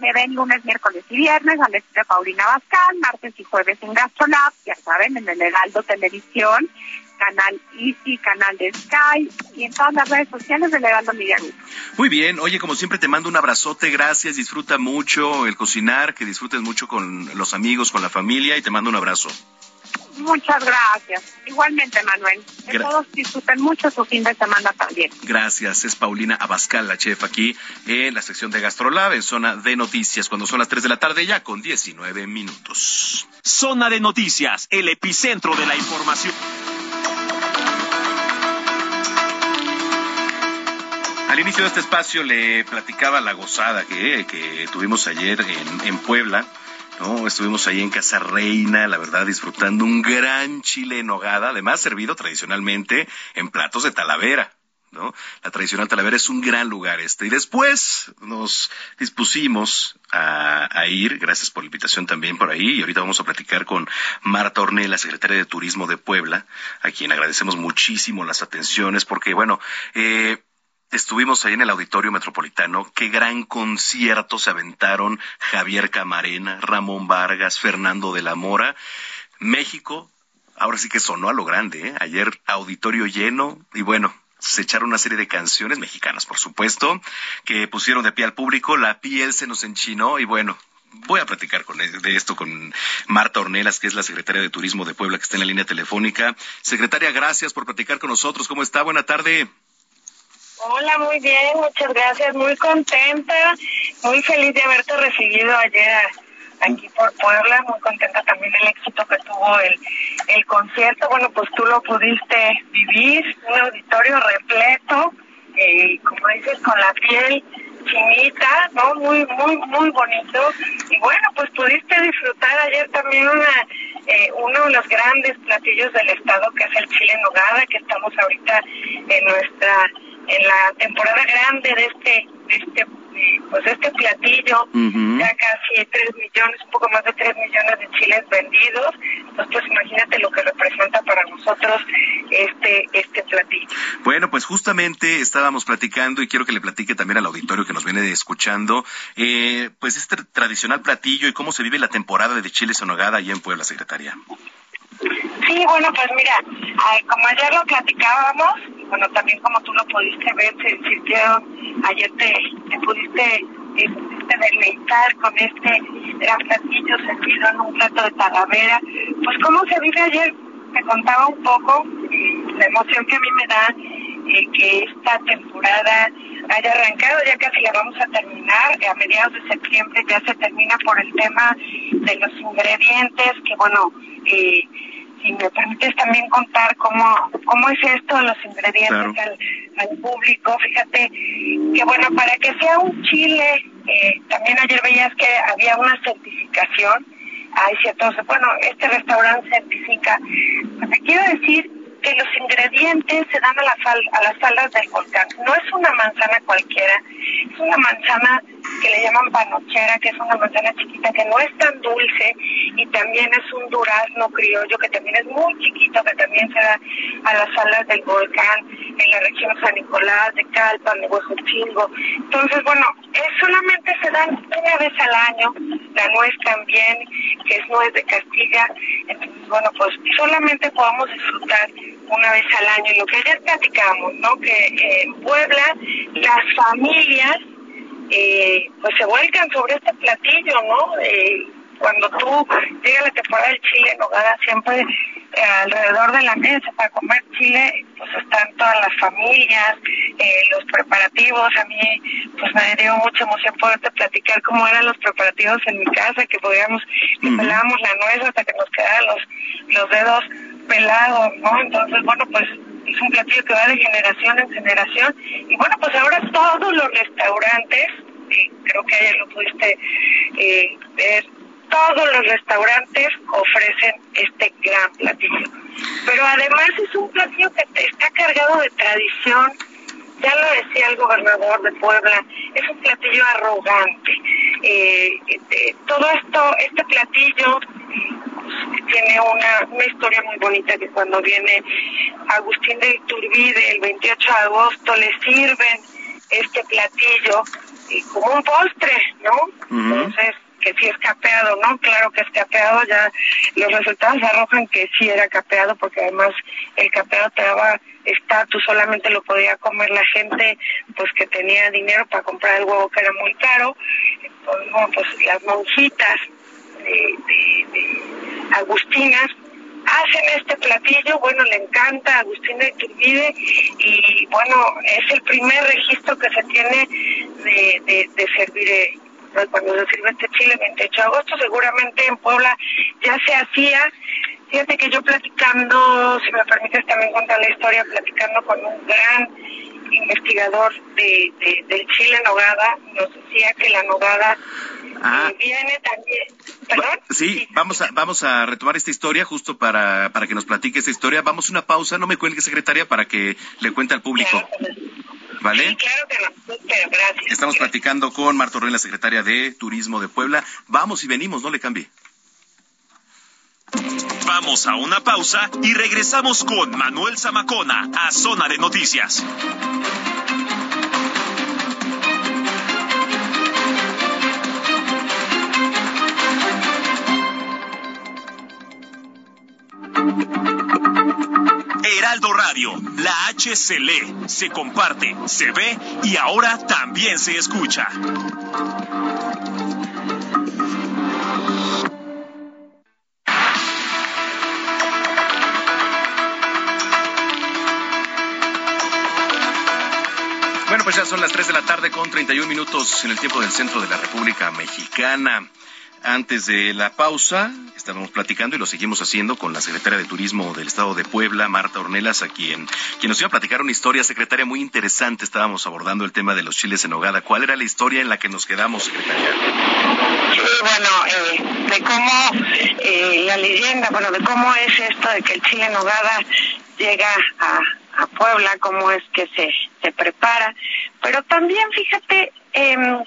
me ven lunes, miércoles y viernes al estilo Paulina Bascal, martes y jueves en GastroLab, ya saben, en el Heraldo Televisión, canal Easy, canal de Sky y en todas las redes sociales del Heraldo Media Group. Muy bien, oye, como siempre te mando un abrazote, gracias, disfruta mucho el cocinar, que disfrutes mucho con los amigos, con la familia y te mando un abrazo. Muchas gracias. Igualmente, Manuel. Que todos disfruten mucho su fin de semana también. Gracias. Es Paulina Abascal, la chef, aquí en la sección de Gastrolab, en zona de noticias, cuando son las 3 de la tarde ya con 19 minutos. Zona de noticias, el epicentro de la información. Al inicio de este espacio le platicaba la gozada que, tuvimos ayer en, Puebla no, estuvimos ahí en Casa Reina, la verdad, disfrutando un gran chile en hogada, además servido tradicionalmente en platos de talavera. ¿no? La tradicional Talavera es un gran lugar este. Y después nos dispusimos a, a, ir, gracias por la invitación también por ahí, y ahorita vamos a platicar con Marta Orne, la secretaria de Turismo de Puebla, a quien agradecemos muchísimo las atenciones, porque bueno, eh, Estuvimos ahí en el Auditorio Metropolitano. Qué gran concierto se aventaron Javier Camarena, Ramón Vargas, Fernando de la Mora. México, ahora sí que sonó a lo grande. ¿eh? Ayer auditorio lleno y bueno, se echaron una serie de canciones mexicanas, por supuesto, que pusieron de pie al público. La piel se nos enchinó y bueno, voy a platicar con, de esto con Marta Ornelas, que es la secretaria de Turismo de Puebla, que está en la línea telefónica. Secretaria, gracias por platicar con nosotros. ¿Cómo está? Buena tarde. Hola, muy bien, muchas gracias, muy contenta, muy feliz de haberte recibido ayer aquí por Puebla, muy contenta también el éxito que tuvo el, el concierto, bueno, pues tú lo pudiste vivir, un auditorio repleto, eh, como dices, con la piel chinita, ¿no? Muy, muy, muy bonito. Y bueno, pues pudiste disfrutar ayer también una, eh, uno de los grandes platillos del estado, que es el chile en nogada, que estamos ahorita en nuestra en la temporada grande de este, de este pues este platillo, ya casi 3 millones, un poco más de 3 millones de chiles vendidos, entonces pues imagínate lo que representa para nosotros este, este platillo. Bueno, pues justamente estábamos platicando y quiero que le platique también al auditorio que nos viene escuchando, eh, pues este tradicional platillo y cómo se vive la temporada de chiles en nogada allá en Puebla, secretaria. Sí, bueno, pues mira, como ayer lo platicábamos, bueno, también como tú lo pudiste ver, se sirvieron, ayer te, te pudiste, te pudiste deleitar con este gran platillo servido en un plato de talavera. Pues cómo se vive ayer, te contaba un poco eh, la emoción que a mí me da eh, que esta temporada haya arrancado, ya casi la vamos a terminar, a mediados de septiembre ya se termina por el tema de los ingredientes, que bueno, eh, si me permites también contar cómo, cómo es esto los ingredientes al, al, público, fíjate que bueno, para que sea un chile, eh, también ayer veías que había una certificación, hay ciertos, bueno, este restaurante certifica, pues te quiero decir que los ingredientes se dan a, la a las salas del volcán. No es una manzana cualquiera, es una manzana que le llaman panochera, que es una manzana chiquita que no es tan dulce y también es un durazno criollo que también es muy chiquito, que también se da a las salas del volcán en la región San Nicolás, de Calpan, de Huejotzingo. Entonces, bueno, es, solamente se dan una vez al año, la nuez también, que es nuez de Castilla. Entonces, bueno, pues solamente podemos disfrutar una vez al año. Lo que ayer platicamos, ¿no? Que en Puebla las familias eh, pues se vuelcan sobre este platillo, ¿no? Eh, cuando tú llega la temporada del chile en nogada, siempre eh, alrededor de la mesa para comer chile, pues están todas las familias, eh, los preparativos. A mí, pues me dio mucha emoción poderte platicar cómo eran los preparativos en mi casa, que podíamos, que pelábamos la nuez hasta que nos quedaban los, los dedos pelados, ¿no? Entonces, bueno, pues es un platillo que va de generación en generación. Y bueno, pues ahora todos los restaurantes, y creo que ayer lo pudiste eh, ver, todos los restaurantes ofrecen este gran platillo. Pero además es un platillo que está cargado de tradición. Ya lo decía el gobernador de Puebla, es un platillo arrogante. Eh, eh, todo esto, este platillo tiene una, una historia muy bonita que cuando viene Agustín de Iturbide el 28 de agosto le sirven este platillo y como un postre, ¿no? Entonces, que si es capeado, ¿no? Claro que es capeado, ya los resultados arrojan que sí era capeado, porque además el capeado te daba estatus, solamente lo podía comer la gente pues que tenía dinero para comprar el huevo que era muy caro. Entonces, bueno, pues las monjitas de, de Agustinas hacen este platillo, bueno, le encanta a Agustina Iturbide y bueno, es el primer registro que se tiene de, de, de servir eh, cuando se sirve este chile 28 de agosto, seguramente en Puebla ya se hacía. Fíjate que yo platicando, si me permites también contar la historia, platicando con un gran investigador de, de, del chile nogada, nos decía que la nogada Ah. eh, viene también, ¿perdón? Sí, vamos a vamos a retomar esta historia justo para, para que nos platique esta historia. Vamos a una pausa, no me cuelgue secretaria para que le cuente al público. ¿Vale? Sí, claro que no, pero gracias. Estamos platicando con Marta Orrell, la secretaria de Turismo de Puebla. Vamos y venimos, no le cambie. Vamos a una pausa y regresamos con Manuel Zamacona a Zona de Noticias. Heraldo Radio, la H se lee, se comparte, se ve y ahora también se escucha. Bueno, pues ya son las 3 de la tarde con 31 minutos en el tiempo del centro de la República Mexicana. Antes de la pausa, estábamos platicando y lo seguimos haciendo con la secretaria de Turismo del Estado de Puebla, Marta Ornelas, a quien, nos iba a platicar una historia, secretaria, muy interesante. Estábamos abordando el tema de los chiles en hogada. ¿Cuál era la historia en la que nos quedamos, secretaria? Sí, bueno, eh, de cómo eh, la leyenda, bueno, de cómo es esto de que el chile en nogada llega a, Puebla, cómo es que se, se prepara. Pero también, fíjate, em,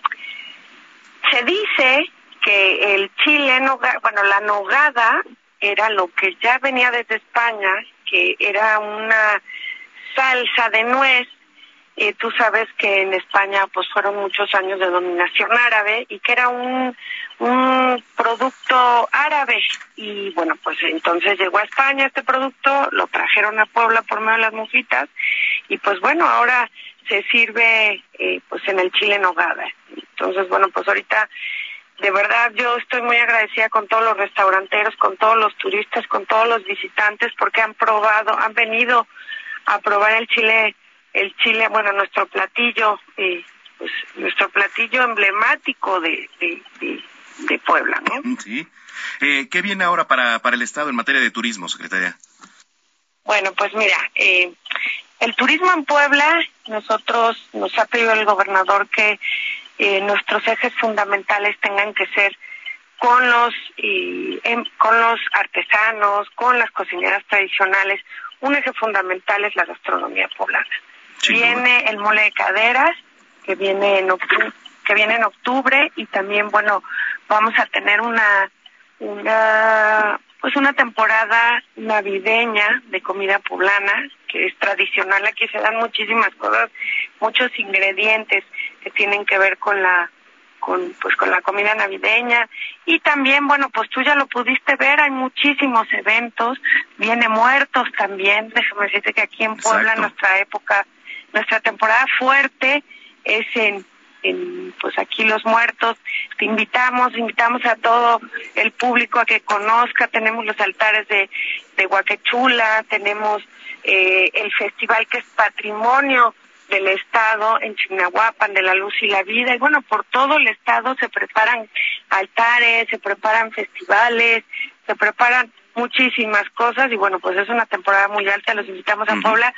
se dice que el chile, bueno, la nogada era lo que ya venía desde España, que era una salsa de nuez. Eh, tú sabes que en España pues fueron muchos años de dominación árabe y que era un, un producto árabe. Y bueno, pues entonces llegó a España este producto, lo trajeron a Puebla por medio de las monjitas y pues bueno, ahora se sirve eh, pues en el chile nogada. Entonces, bueno, pues ahorita de verdad yo estoy muy agradecida con todos los restauranteros, con todos los turistas, con todos los visitantes porque han probado, han venido a probar el chile, el chile, bueno, nuestro platillo, eh, pues nuestro platillo emblemático de, de, de, de Puebla, ¿no? Sí. Eh, ¿Qué viene ahora para, para el Estado en materia de turismo, secretaria? Bueno, pues mira, eh, el turismo en Puebla, nosotros nos ha pedido el gobernador que eh, nuestros ejes fundamentales tengan que ser con los y, em- con los artesanos, con las cocineras tradicionales. Un eje fundamental es la gastronomía poblana. Viene el mole de caderas, que viene en octubre, que viene en octubre y también bueno vamos a tener una una pues una temporada navideña de comida poblana que es tradicional aquí se dan muchísimas cosas muchos ingredientes que tienen que ver con la con pues con la comida navideña. Y también bueno pues tú ya lo pudiste ver hay muchísimos eventos. Viene muertos también déjame decirte que aquí en Puebla nuestra época nuestra temporada fuerte es en en pues aquí los muertos. Te invitamos invitamos a todo el público a que conozca. Tenemos los altares de de Huaquechula tenemos eh, el festival que es patrimonio del estado en Chignahuapan de la luz y la vida y bueno por todo el estado se preparan altares se preparan festivales se preparan muchísimas cosas y bueno pues es una temporada muy alta los invitamos a Puebla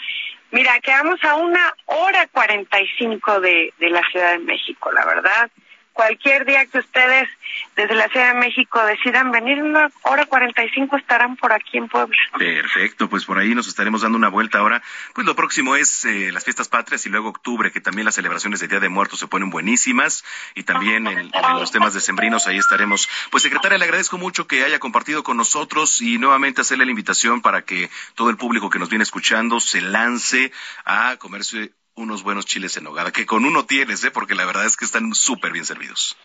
Mira, quedamos a una hora cuarenta y cinco de, de la Ciudad de México, la verdad. Cualquier día que ustedes desde la Ciudad de México decidan venir, una hora cuarenta y cinco estarán por aquí en Puebla. Perfecto, pues por ahí nos estaremos dando una vuelta ahora. Pues lo próximo es eh, las fiestas patrias y luego octubre, que también las celebraciones del Día de Muertos se ponen buenísimas y también en los temas decembrinos ahí estaremos. Pues secretaria, le agradezco mucho que haya compartido con nosotros y nuevamente hacerle la invitación para que todo el público que nos viene escuchando se lance a comerse unos buenos chiles en nogada, que con uno tienes, ¿eh? porque la verdad es que están súper bien servidos.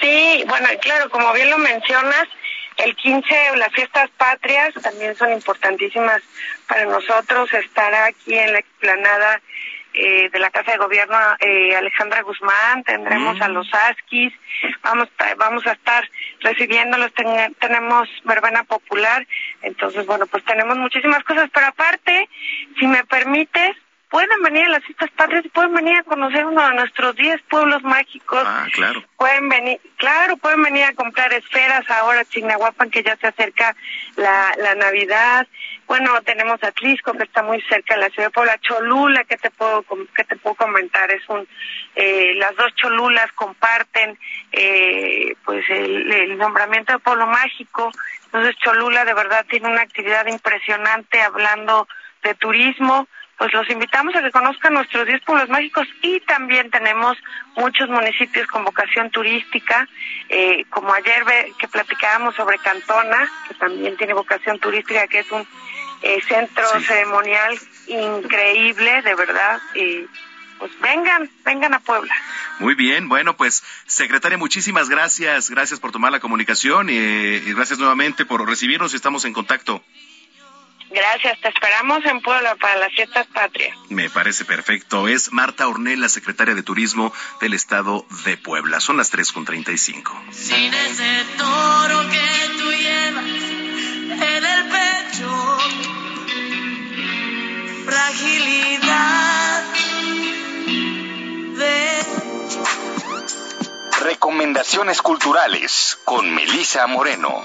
Sí, bueno, claro, como bien lo mencionas, el 15, las fiestas patrias también son importantísimas para nosotros. Estar aquí en la explanada eh, de la Casa de Gobierno eh, Alejandra Guzmán, tendremos a mm. los Askis, vamos, vamos a estar recibiéndolos, tenemos verbena popular, entonces bueno, pues tenemos muchísimas cosas, pero aparte, si me permites, pueden venir a las fiestas patrias y pueden venir a conocer uno de nuestros 10 pueblos mágicos. Ah, claro. Pueden venir, claro, pueden venir a comprar esferas ahora Chignahuapan que ya se acerca la, la Navidad. Bueno, tenemos Atlisco que está muy cerca de la ciudad de Puebla, Cholula que te puedo que te puedo comentar es un eh, las dos Cholulas comparten eh, pues el, el nombramiento de pueblo mágico. Entonces Cholula de verdad tiene una actividad impresionante hablando de turismo pues los invitamos a que conozcan nuestros 10 pueblos mágicos y también tenemos muchos municipios con vocación turística, eh, como ayer que platicábamos sobre Cantona, que también tiene vocación turística, que es un eh, centro ceremonial increíble, de verdad. Y pues vengan, vengan a Puebla. Muy bien, bueno, pues secretaria, muchísimas gracias, gracias por tomar la comunicación y gracias nuevamente por recibirnos y estamos en contacto. Gracias, te esperamos en Puebla para las fiestas patrias. Me parece perfecto. Es Marta Ornella, secretaria de Turismo del Estado de Puebla. Son las 3 con 35. Sin ese toro que tú llevas en el pecho, fragilidad de... Recomendaciones culturales con Melisa Moreno.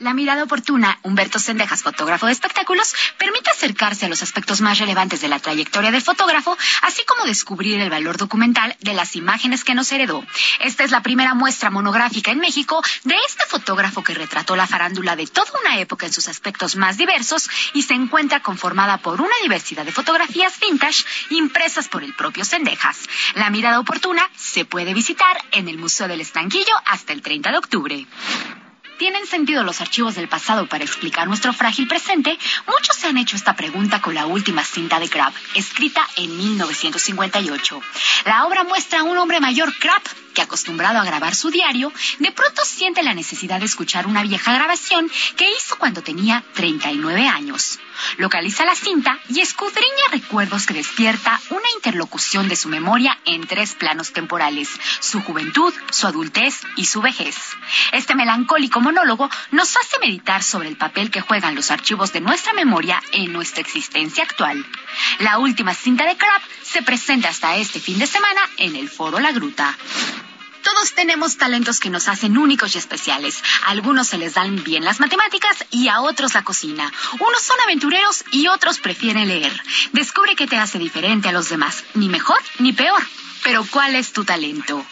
La mirada oportuna, Humberto Sendejas, fotógrafo de espectáculos, permite acercarse a los aspectos más relevantes de la trayectoria del fotógrafo, así como descubrir el valor documental de las imágenes que nos heredó. Esta es la primera muestra monográfica en México de este fotógrafo que retrató la farándula de toda una época en sus aspectos más diversos y se encuentra conformada por una diversidad de fotografías vintage impresas por el propio Sendejas. La mirada oportuna se puede visitar en el Museo del Estanquillo hasta el 30 de octubre. ¿Tienen sentido los archivos del pasado para explicar nuestro frágil presente? Muchos se han hecho esta pregunta con la última cinta de Crab, escrita en 1958. La obra muestra a un hombre mayor, Crab, que acostumbrado a grabar su diario, de pronto siente la necesidad de escuchar una vieja grabación que hizo cuando tenía 39 años. Localiza la cinta y escudriña recuerdos que despierta una interlocución de su memoria en tres planos temporales, su juventud, su adultez y su vejez. Este melancólico monólogo nos hace meditar sobre el papel que juegan los archivos de nuestra memoria en nuestra existencia actual. La última cinta de Crab se presenta hasta este fin de semana en el Foro La Gruta. Todos tenemos talentos que nos hacen únicos y especiales. A algunos se les dan bien las matemáticas y a otros la cocina. Unos son aventureros y otros prefieren leer. Descubre qué te hace diferente a los demás, ni mejor ni peor. Pero ¿cuál es tu talento?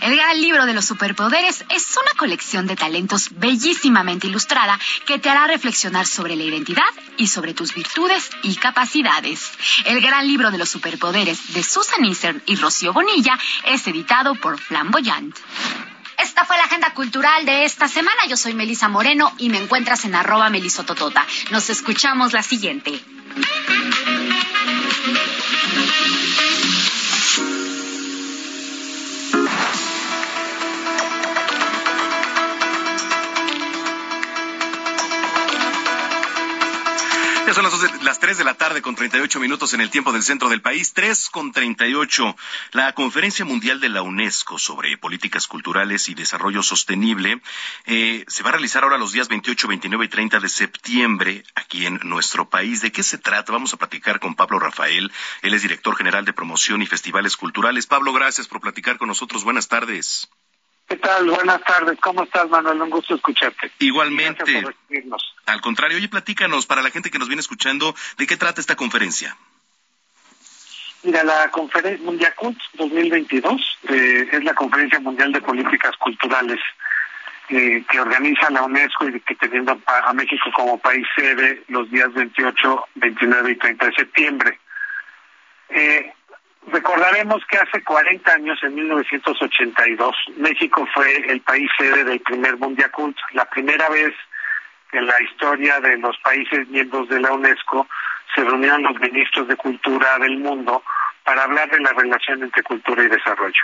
El gran libro de los superpoderes es una colección de talentos bellísimamente ilustrada que te hará reflexionar sobre la identidad y sobre tus virtudes y capacidades. El gran libro de los superpoderes de Susan Isern y Rocío Bonilla es editado por Flamboyant. Esta fue la agenda cultural de esta semana. Yo soy Melisa Moreno y me encuentras en arroba melisototota. Nos escuchamos la siguiente. Ya son las, las 3 de la tarde con 38 minutos en el tiempo del centro del país, 3 con 38. La Conferencia Mundial de la UNESCO sobre Políticas Culturales y Desarrollo Sostenible eh, se va a realizar ahora los días 28, 29 y 30 de septiembre aquí en nuestro país. ¿De qué se trata? Vamos a platicar con Pablo Rafael. Él es director general de promoción y festivales culturales. Pablo, gracias por platicar con nosotros. Buenas tardes. ¿Qué tal? Buenas tardes. ¿Cómo estás, Manuel? Un gusto escucharte. Igualmente. Al contrario, oye, platícanos para la gente que nos viene escuchando, ¿de qué trata esta conferencia? Mira, la conferencia Mundiacult 2022 eh, es la Conferencia Mundial de Políticas Culturales eh, que organiza la UNESCO y que teniendo a México como país sede los días 28, 29 y 30 de septiembre. Eh, Recordaremos que hace 40 años, en 1982, México fue el país sede del primer Mundial Cult, la primera vez en la historia de los países miembros de la UNESCO se reunieron los ministros de cultura del mundo para hablar de la relación entre cultura y desarrollo.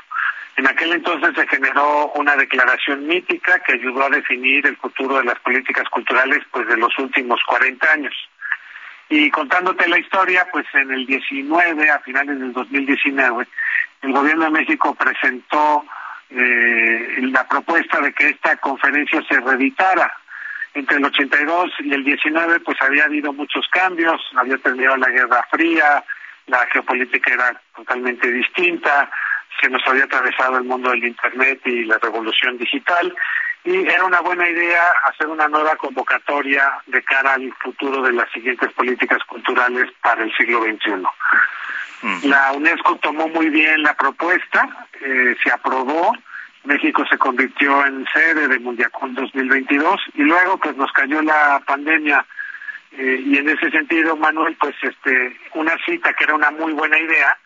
En aquel entonces se generó una declaración mítica que ayudó a definir el futuro de las políticas culturales pues de los últimos 40 años. Y contándote la historia, pues en el 19, a finales del 2019, el gobierno de México presentó eh, la propuesta de que esta conferencia se reeditara. Entre el 82 y el 19, pues había habido muchos cambios, había terminado la Guerra Fría, la geopolítica era totalmente distinta, se nos había atravesado el mundo del Internet y la revolución digital, y era una buena idea hacer una nueva convocatoria de cara al futuro de las siguientes políticas culturales para el siglo XXI. La UNESCO tomó muy bien la propuesta, eh, se aprobó, México se convirtió en sede de Mundiacón 2022 y luego pues nos cayó la pandemia eh, y en ese sentido Manuel pues este una cita que era una muy buena idea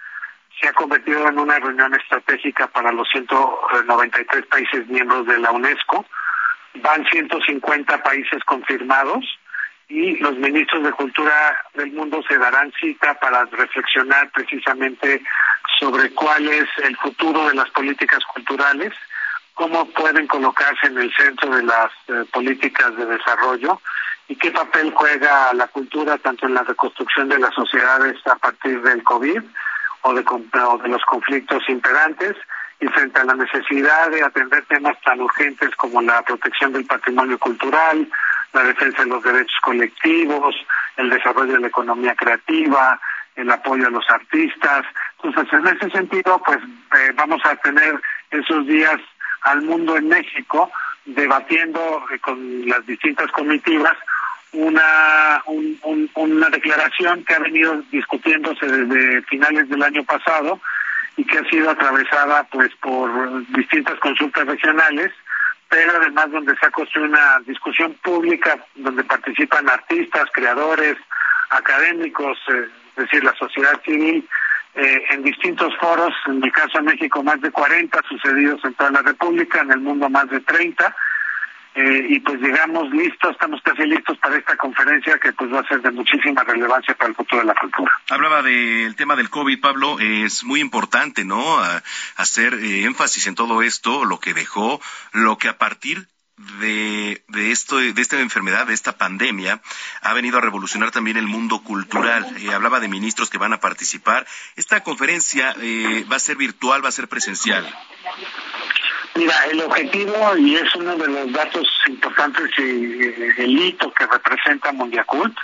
se ha convertido en una reunión estratégica para los 193 países miembros de la UNESCO. Van 150 países confirmados y los ministros de cultura del mundo se darán cita para reflexionar precisamente sobre cuál es el futuro de las políticas culturales, cómo pueden colocarse en el centro de las eh, políticas de desarrollo y qué papel juega la cultura tanto en la reconstrucción de las sociedades a partir del COVID o de, de los conflictos imperantes y frente a la necesidad de atender temas tan urgentes como la protección del patrimonio cultural, la defensa de los derechos colectivos, el desarrollo de la economía creativa, el apoyo a los artistas. Entonces, en ese sentido, pues eh, vamos a tener esos días al mundo en México debatiendo eh, con las distintas comitivas una, una declaración que ha venido discutiéndose desde finales del año pasado y que ha sido atravesada pues por distintas consultas regionales, pero además donde se ha construido una discusión pública donde participan artistas, creadores, académicos, eh, es decir, la sociedad civil, eh, en distintos foros, en el caso de México más de 40 sucedidos en toda la República, en el mundo más de 30, eh, y pues llegamos listos, estamos casi listos para esta conferencia que pues va a ser de muchísima relevancia para el futuro de la cultura. Hablaba del tema del COVID, Pablo, es muy importante, ¿no? hacer eh, énfasis en todo esto, lo que dejó, lo que a partir de, de, esto, de esta enfermedad, de esta pandemia, ha venido a revolucionar también el mundo cultural. Eh, hablaba de ministros que van a participar. Esta conferencia va a ser virtual, va a ser presencial. Mira, el objetivo, y es uno de los datos importantes y el hito que representa Mundiacult,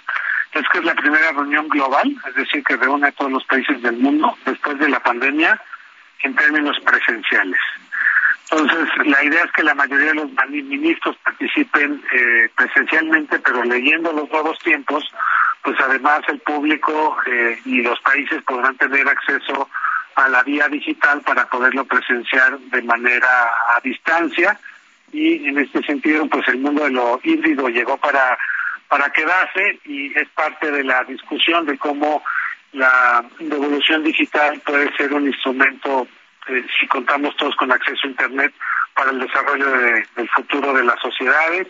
es que es la primera reunión global, es decir, que reúne a todos los países del mundo después de la pandemia en términos presenciales. Entonces, la idea es que la mayoría de los ministros participen eh, presencialmente, pero leyendo los nuevos tiempos, pues además el público eh, y los países podrán tener acceso a la vía digital para poderlo presenciar de manera a distancia. Y en este sentido pues el mundo de lo híbrido llegó para para quedarse y es parte de la discusión de cómo la revolución digital puede ser un instrumento eh, si contamos todos con acceso a internet para el desarrollo del futuro de las sociedades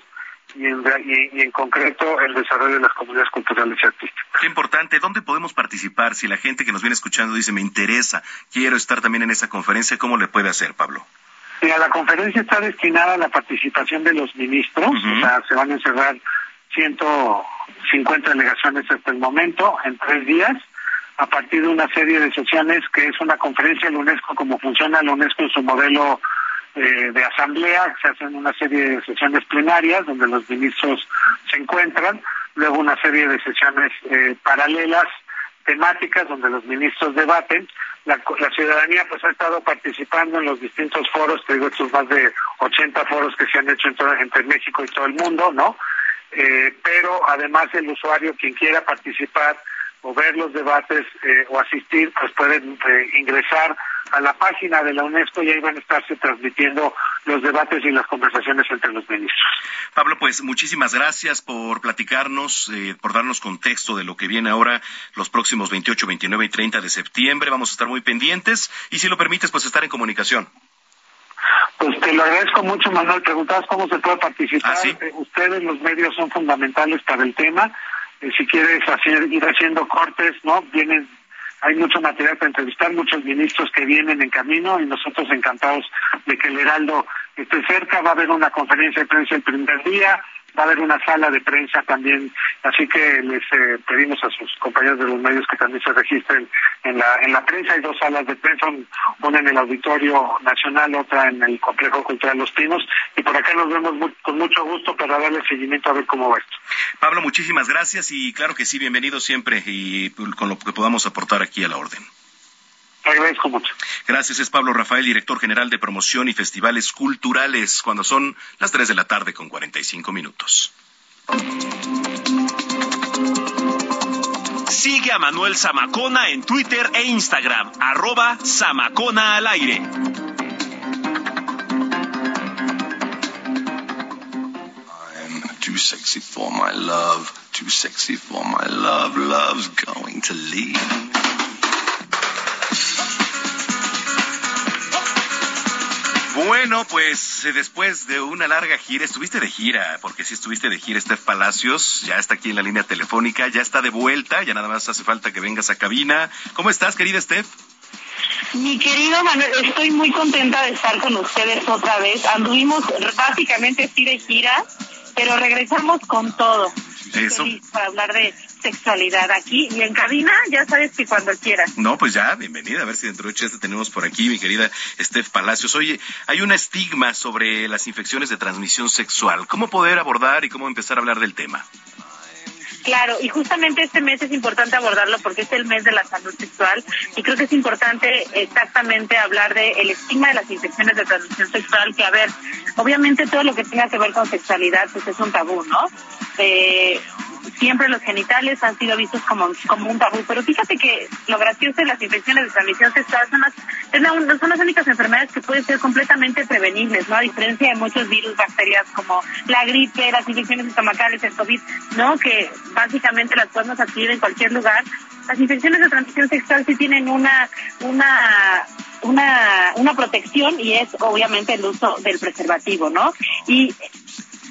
y en, y, en concreto el desarrollo de las comunidades culturales y artísticas. Qué importante. ¿Dónde podemos participar? Si la gente que nos viene escuchando dice, me interesa, quiero estar también en esa conferencia, ¿cómo le puede hacer, Pablo? Mira, la conferencia está destinada a la participación de los ministros, o sea, se van a encerrar 150 delegaciones hasta el momento en tres días a partir de una serie de sesiones que es una conferencia de la UNESCO, como funciona la UNESCO en su modelo eh, de asamblea, se hacen una serie de sesiones plenarias donde los ministros se encuentran, luego una serie de sesiones eh, paralelas temáticas donde los ministros debaten. La, ciudadanía pues ha estado participando en los distintos foros, te digo, estos más de 80 foros que se han hecho entre México y todo el mundo, ¿no? Eh, pero además el usuario, quien quiera participar o ver los debates o asistir, pues pueden ingresar a la página de la UNESCO y ahí van a estarse transmitiendo los debates y las conversaciones entre los ministros. Pablo, pues muchísimas gracias por platicarnos, eh, por darnos contexto de lo que viene ahora los próximos 28, 29 y 30 de septiembre. Vamos a estar muy pendientes y si lo permites, pues estar en comunicación. Pues te lo agradezco mucho, Manuel. Preguntabas cómo se puede participar. ¿Ah, Eh, ustedes, los medios, son fundamentales para el tema. Eh, si quieres hacer, ir haciendo cortes, ¿no? Vienen, hay mucho material para entrevistar, muchos ministros que vienen en camino y nosotros encantados de que el Heraldo esté cerca. Va a haber una conferencia de prensa el primer día, va a haber una sala de prensa también, así que les eh, pedimos a sus compañeros de los medios que también se registren en la en la prensa. Hay dos salas de prensa, un- una en el Auditorio Nacional, otra en el Complejo Cultural Los Pinos, y por acá nos vemos mu- con mucho gusto para darle seguimiento a ver cómo va esto. Pablo, muchísimas gracias y claro que sí, bienvenido siempre y con lo que podamos aportar aquí a la orden. Te agradezco mucho. Gracias, es Pablo Rafael, director general de promoción y festivales culturales, cuando son las 3 de la tarde con 45 minutos. Sigue a Manuel Zamacona en Twitter e Instagram, arroba Zamacona al aire. Too sexy for my love, too sexy for my love, love's going to leave. Bueno, pues eh, después de una larga gira, estuviste de gira, porque sí estuviste de gira, Steph Palacios, ya está aquí en la línea telefónica, ya está de vuelta, ya nada más hace falta que vengas a cabina. ¿Cómo estás, querida Steph? Mi querido Manuel, estoy muy contenta de estar con ustedes otra vez. Anduvimos básicamente sí de gira, pero regresamos con todo. Eso. feliz para hablar de sexualidad aquí y en cabina, ya sabes que cuando quieras. No, pues ya, bienvenida. A ver si dentro de ocho días te tenemos por aquí, mi querida Steph Palacios. Oye, hay un estigma sobre las infecciones de transmisión sexual. ¿Cómo poder abordar y cómo empezar a hablar del tema? Claro, y justamente este mes es importante abordarlo porque es el mes de la salud sexual y creo que es importante exactamente hablar del el estigma de las infecciones de transmisión sexual, que a ver, obviamente todo lo que tenga que ver con sexualidad pues es un tabú, ¿no? Eh, siempre los genitales han sido vistos como, como un tabú, pero fíjate que lo gracioso de las infecciones de transmisión sexual son las, son las únicas enfermedades que pueden ser completamente prevenibles, ¿no? A diferencia de muchos virus, bacterias como la gripe, las infecciones estomacales, el COVID, ¿no? Que básicamente las podemos adquirir en cualquier lugar. Las infecciones de transmisión sexual sí tienen una, una, una, una protección y es obviamente el uso del preservativo, ¿no? Y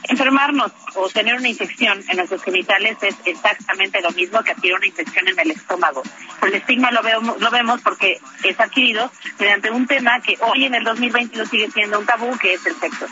enfermarnos o tener una infección en nuestros genitales es exactamente lo mismo que adquirir una infección en el estómago. El estigma lo, vemos lo vemos porque es adquirido mediante un tema que hoy en el 2022 sigue siendo un tabú, que es el sexo.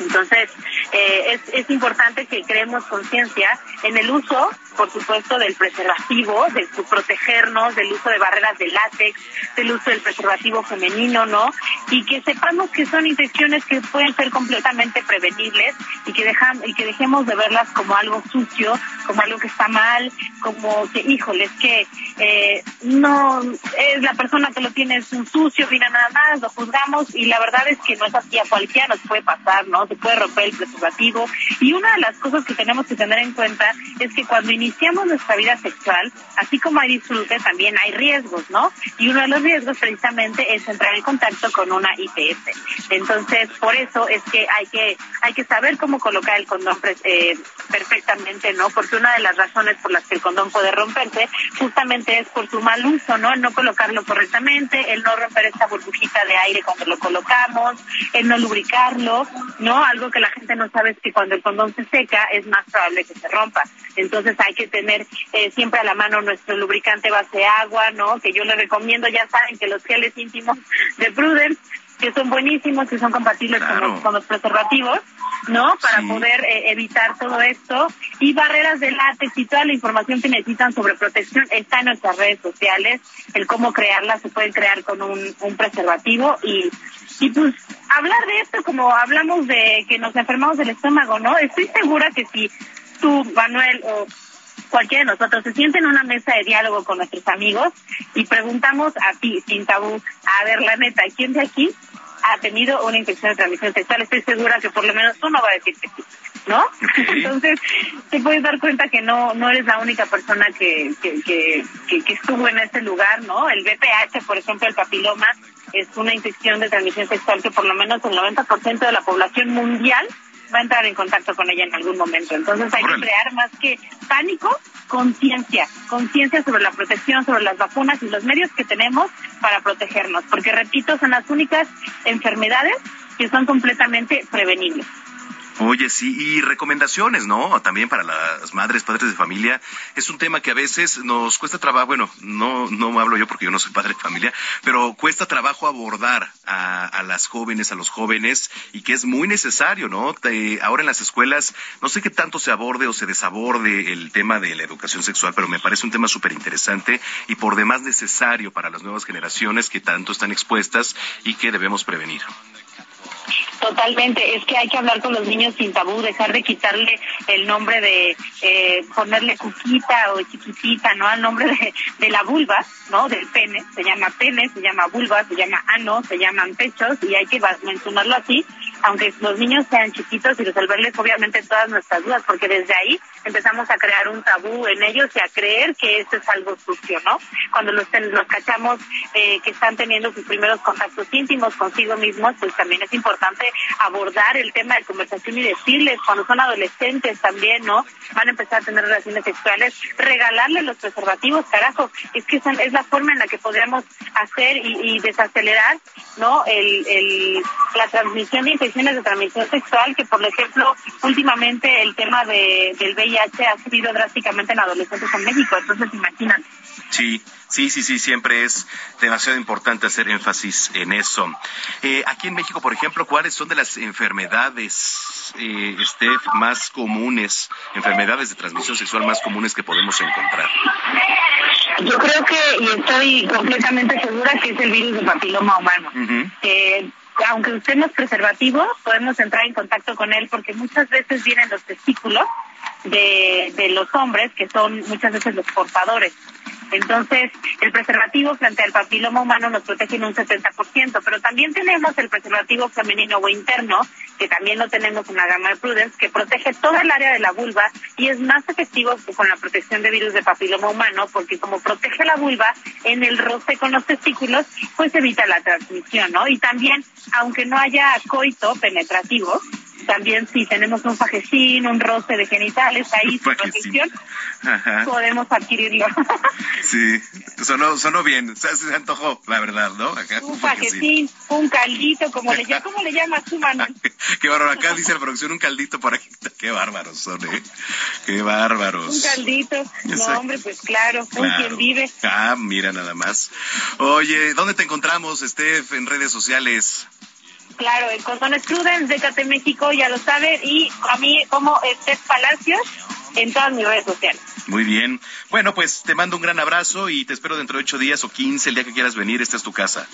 Entonces, eh, es, importante que creemos conciencia en el uso, por supuesto, del preservativo, de protegernos, del uso de barreras de látex, del uso del preservativo femenino, ¿no? Y que sepamos que son infecciones que pueden ser completamente prevenibles que, dejan, y que dejemos de verlas como algo sucio, como algo que está mal, como que, híjole, es que eh, no es la persona que lo tiene es un sucio, mira nada más, lo juzgamos y la verdad es que no es así, a cualquiera nos puede pasar, ¿no? Se puede romper el preservativo y una de las cosas que tenemos que tener en cuenta es que cuando iniciamos nuestra vida sexual, así como hay disfrute, también hay riesgos, ¿no? Y uno de los riesgos precisamente es entrar en contacto con una IPS. Entonces, por eso es que hay que hay que saber cómo colocar el condón eh, perfectamente, ¿no? Porque una de las razones por las que el condón puede romperse justamente es por su mal uso, ¿no? El no colocarlo correctamente, el no romper esta burbujita de aire cuando lo colocamos, el no lubricarlo, ¿no? Algo que la gente no sabe es que cuando el condón se seca es más probable que se rompa. Entonces hay que tener eh, siempre a la mano nuestro lubricante base agua, ¿no? Que yo les recomiendo, ya saben que los geles íntimos de Prudence que son buenísimos, que son compatibles con, los, con los preservativos, ¿no? Para poder eh, evitar todo esto. Y barreras de látex y toda la información que necesitan sobre protección está en nuestras redes sociales. El cómo crearla se puede crear con un, un preservativo y, y pues hablar de esto como hablamos de que nos enfermamos del estómago, ¿no? Estoy segura que si tú, Manuel, o cualquiera de nosotros se siente en una mesa de diálogo con nuestros amigos y preguntamos a ti, sin tabú, a ver, la neta, ¿quién de aquí ha tenido una infección de transmisión sexual? Estoy segura que por lo menos uno va a decir que sí, ¿no? Entonces, te puedes dar cuenta que no no eres la única persona que, que, que, que, que estuvo en ese lugar, ¿no? El VPH, por ejemplo, el papiloma, es una infección de transmisión sexual que por lo menos el 90% de la población mundial va a entrar en contacto con ella en algún momento. Entonces hay que crear más que pánico, conciencia, conciencia sobre la protección, sobre las vacunas y los medios que tenemos para protegernos, porque repito, son las únicas enfermedades que son completamente prevenibles. Oye, sí, y recomendaciones, ¿no? También para las madres, padres de familia. Es un tema que a veces nos cuesta trabajo, bueno, no, no hablo yo porque yo no soy padre de familia, pero cuesta trabajo abordar a, las jóvenes, a los jóvenes, y que es muy necesario, ¿no? ahora en las escuelas, no sé qué tanto se aborde o se desaborde el tema de la educación sexual, pero me parece un tema súper interesante y por demás necesario para las nuevas generaciones que tanto están expuestas y que debemos prevenir. Totalmente, es que hay que hablar con los niños sin tabú, dejar de quitarle el nombre de eh, ponerle cuquita o chiquitita, ¿no? Al nombre de, de, la vulva, ¿no? Del pene, se llama pene, se llama vulva, se llama ano, se llaman pechos y hay que mencionarlo así aunque los niños sean chiquitos y resolverles obviamente todas nuestras dudas, porque desde ahí empezamos a crear un tabú en ellos y a creer que esto es algo sucio, ¿no? Cuando los, los cachamos eh, que están teniendo sus primeros contactos íntimos consigo mismos, pues también es importante abordar el tema de conversación y decirles, cuando son adolescentes también, ¿no? Van a empezar a tener relaciones sexuales, regalarles los preservativos, carajo, es que es la forma en la que podemos hacer y, desacelerar, ¿no? La transmisión de de transmisión sexual, que por ejemplo, últimamente el tema de, del VIH ha subido drásticamente en adolescentes en México, entonces imagínate. Sí, sí, sí, sí, siempre es demasiado importante hacer énfasis en eso. Eh, aquí en México, por ejemplo, ¿cuáles son de las enfermedades, eh, más comunes, enfermedades de transmisión sexual más comunes que podemos encontrar? Yo creo que, y estoy completamente segura que es el virus de papiloma humano aunque usemos preservativo, podemos entrar en contacto con él porque muchas veces vienen los testículos de, de los hombres, que son muchas veces los portadores. Entonces, el preservativo frente al papiloma humano nos protege en un 70%, pero también tenemos el preservativo femenino o interno, que también lo tenemos en la gama de Prudence, que protege toda el área de la vulva y es más efectivo con la protección de virus de papiloma humano, porque como protege la vulva en el roce con los testículos, pues evita la transmisión, ¿no? Y también, aunque no haya coito penetrativo, también si tenemos un fajecín, un roce de genitales ahí su protección, podemos adquirirlo. sí, sonó, sonó bien, se, se antojó, la verdad, ¿no? un, fajecín, un caldito, como le, ¿cómo le llamas tú, Manuel? Qué bárbaro, acá dice la producción un caldito por aquí. Qué bárbaros son, ¿eh? Qué bárbaros. Un caldito, no hombre, pues claro, claro. quien vive. Ah, mira nada más. Oye, ¿dónde te encontramos, Steph, en redes sociales? Claro, en Condones Prudence de Cate México, ya lo saben, y a mí como Estef Palacios en todas mis redes sociales. Muy bien. Bueno, pues te mando un gran abrazo y te espero dentro de ocho días o quince, el día que quieras venir, esta es tu casa.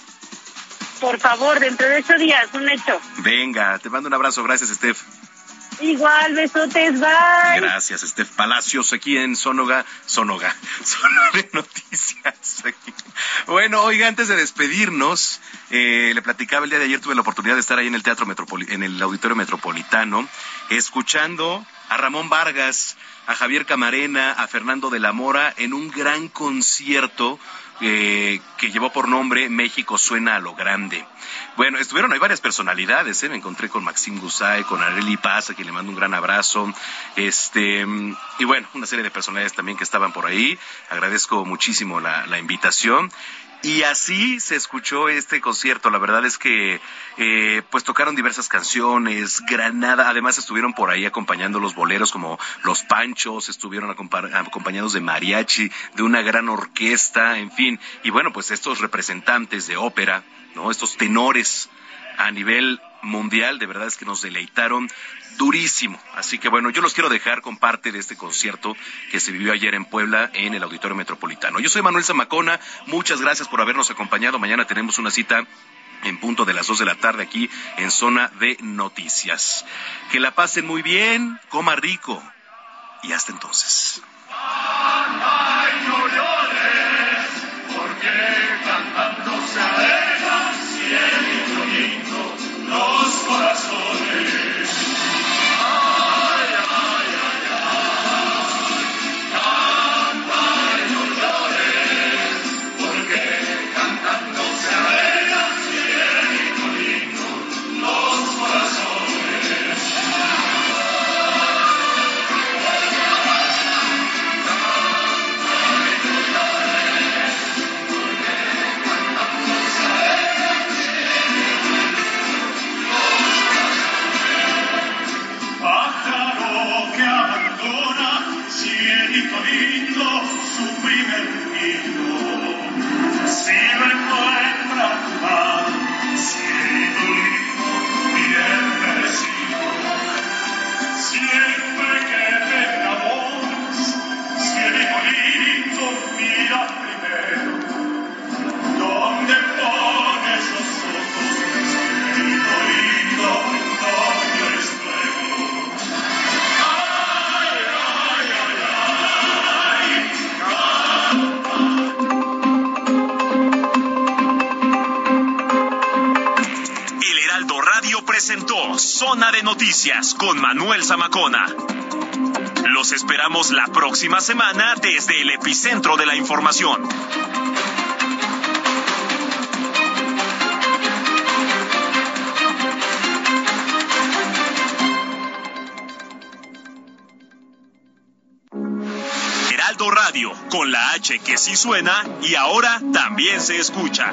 Por favor, dentro de ocho días, un hecho. Venga, te mando un abrazo. Gracias, Steph. Igual, besotes, bye. Gracias, Steph Palacios, aquí en Sonoga, Sonoga, Sonoga Noticias. Bueno, oiga, antes de despedirnos, eh, le platicaba el día de ayer, tuve la oportunidad de estar ahí en el Teatro en el Auditorio Metropolitano, escuchando a Ramón Vargas, a Javier Camarena, a Fernando de la Mora en un gran concierto eh, que llevó por nombre México suena a lo grande. Bueno, estuvieron, hay varias personalidades, ¿eh? me encontré con Maxim Gusay, con Areli Paz, a quien le mando un gran abrazo, este, y bueno, una serie de personalidades también que estaban por ahí. Agradezco muchísimo la, la invitación. Y así se escuchó este concierto. La verdad es que eh, pues tocaron diversas canciones. Granada, además estuvieron por ahí acompañando los boleros como Los Panchos, estuvieron acompañados de mariachi, de una gran orquesta, en fin. Y bueno, pues estos representantes de ópera, ¿no? Estos tenores a nivel mundial, de verdad es que nos deleitaron durísimo. Así que bueno, yo los quiero dejar con parte de este concierto que se vivió ayer en Puebla en el Auditorio Metropolitano. Yo soy Manuel Zamacona, muchas gracias por habernos acompañado. Mañana tenemos una cita en punto de las dos de la tarde aquí en Zona de Noticias. Que la pasen muy bien, coma rico y hasta entonces. Corazones. Presentó Zona de Noticias con Manuel Zamacona. Los esperamos la próxima semana desde el epicentro de la información. Heraldo Radio, con la H que sí suena y ahora también se escucha.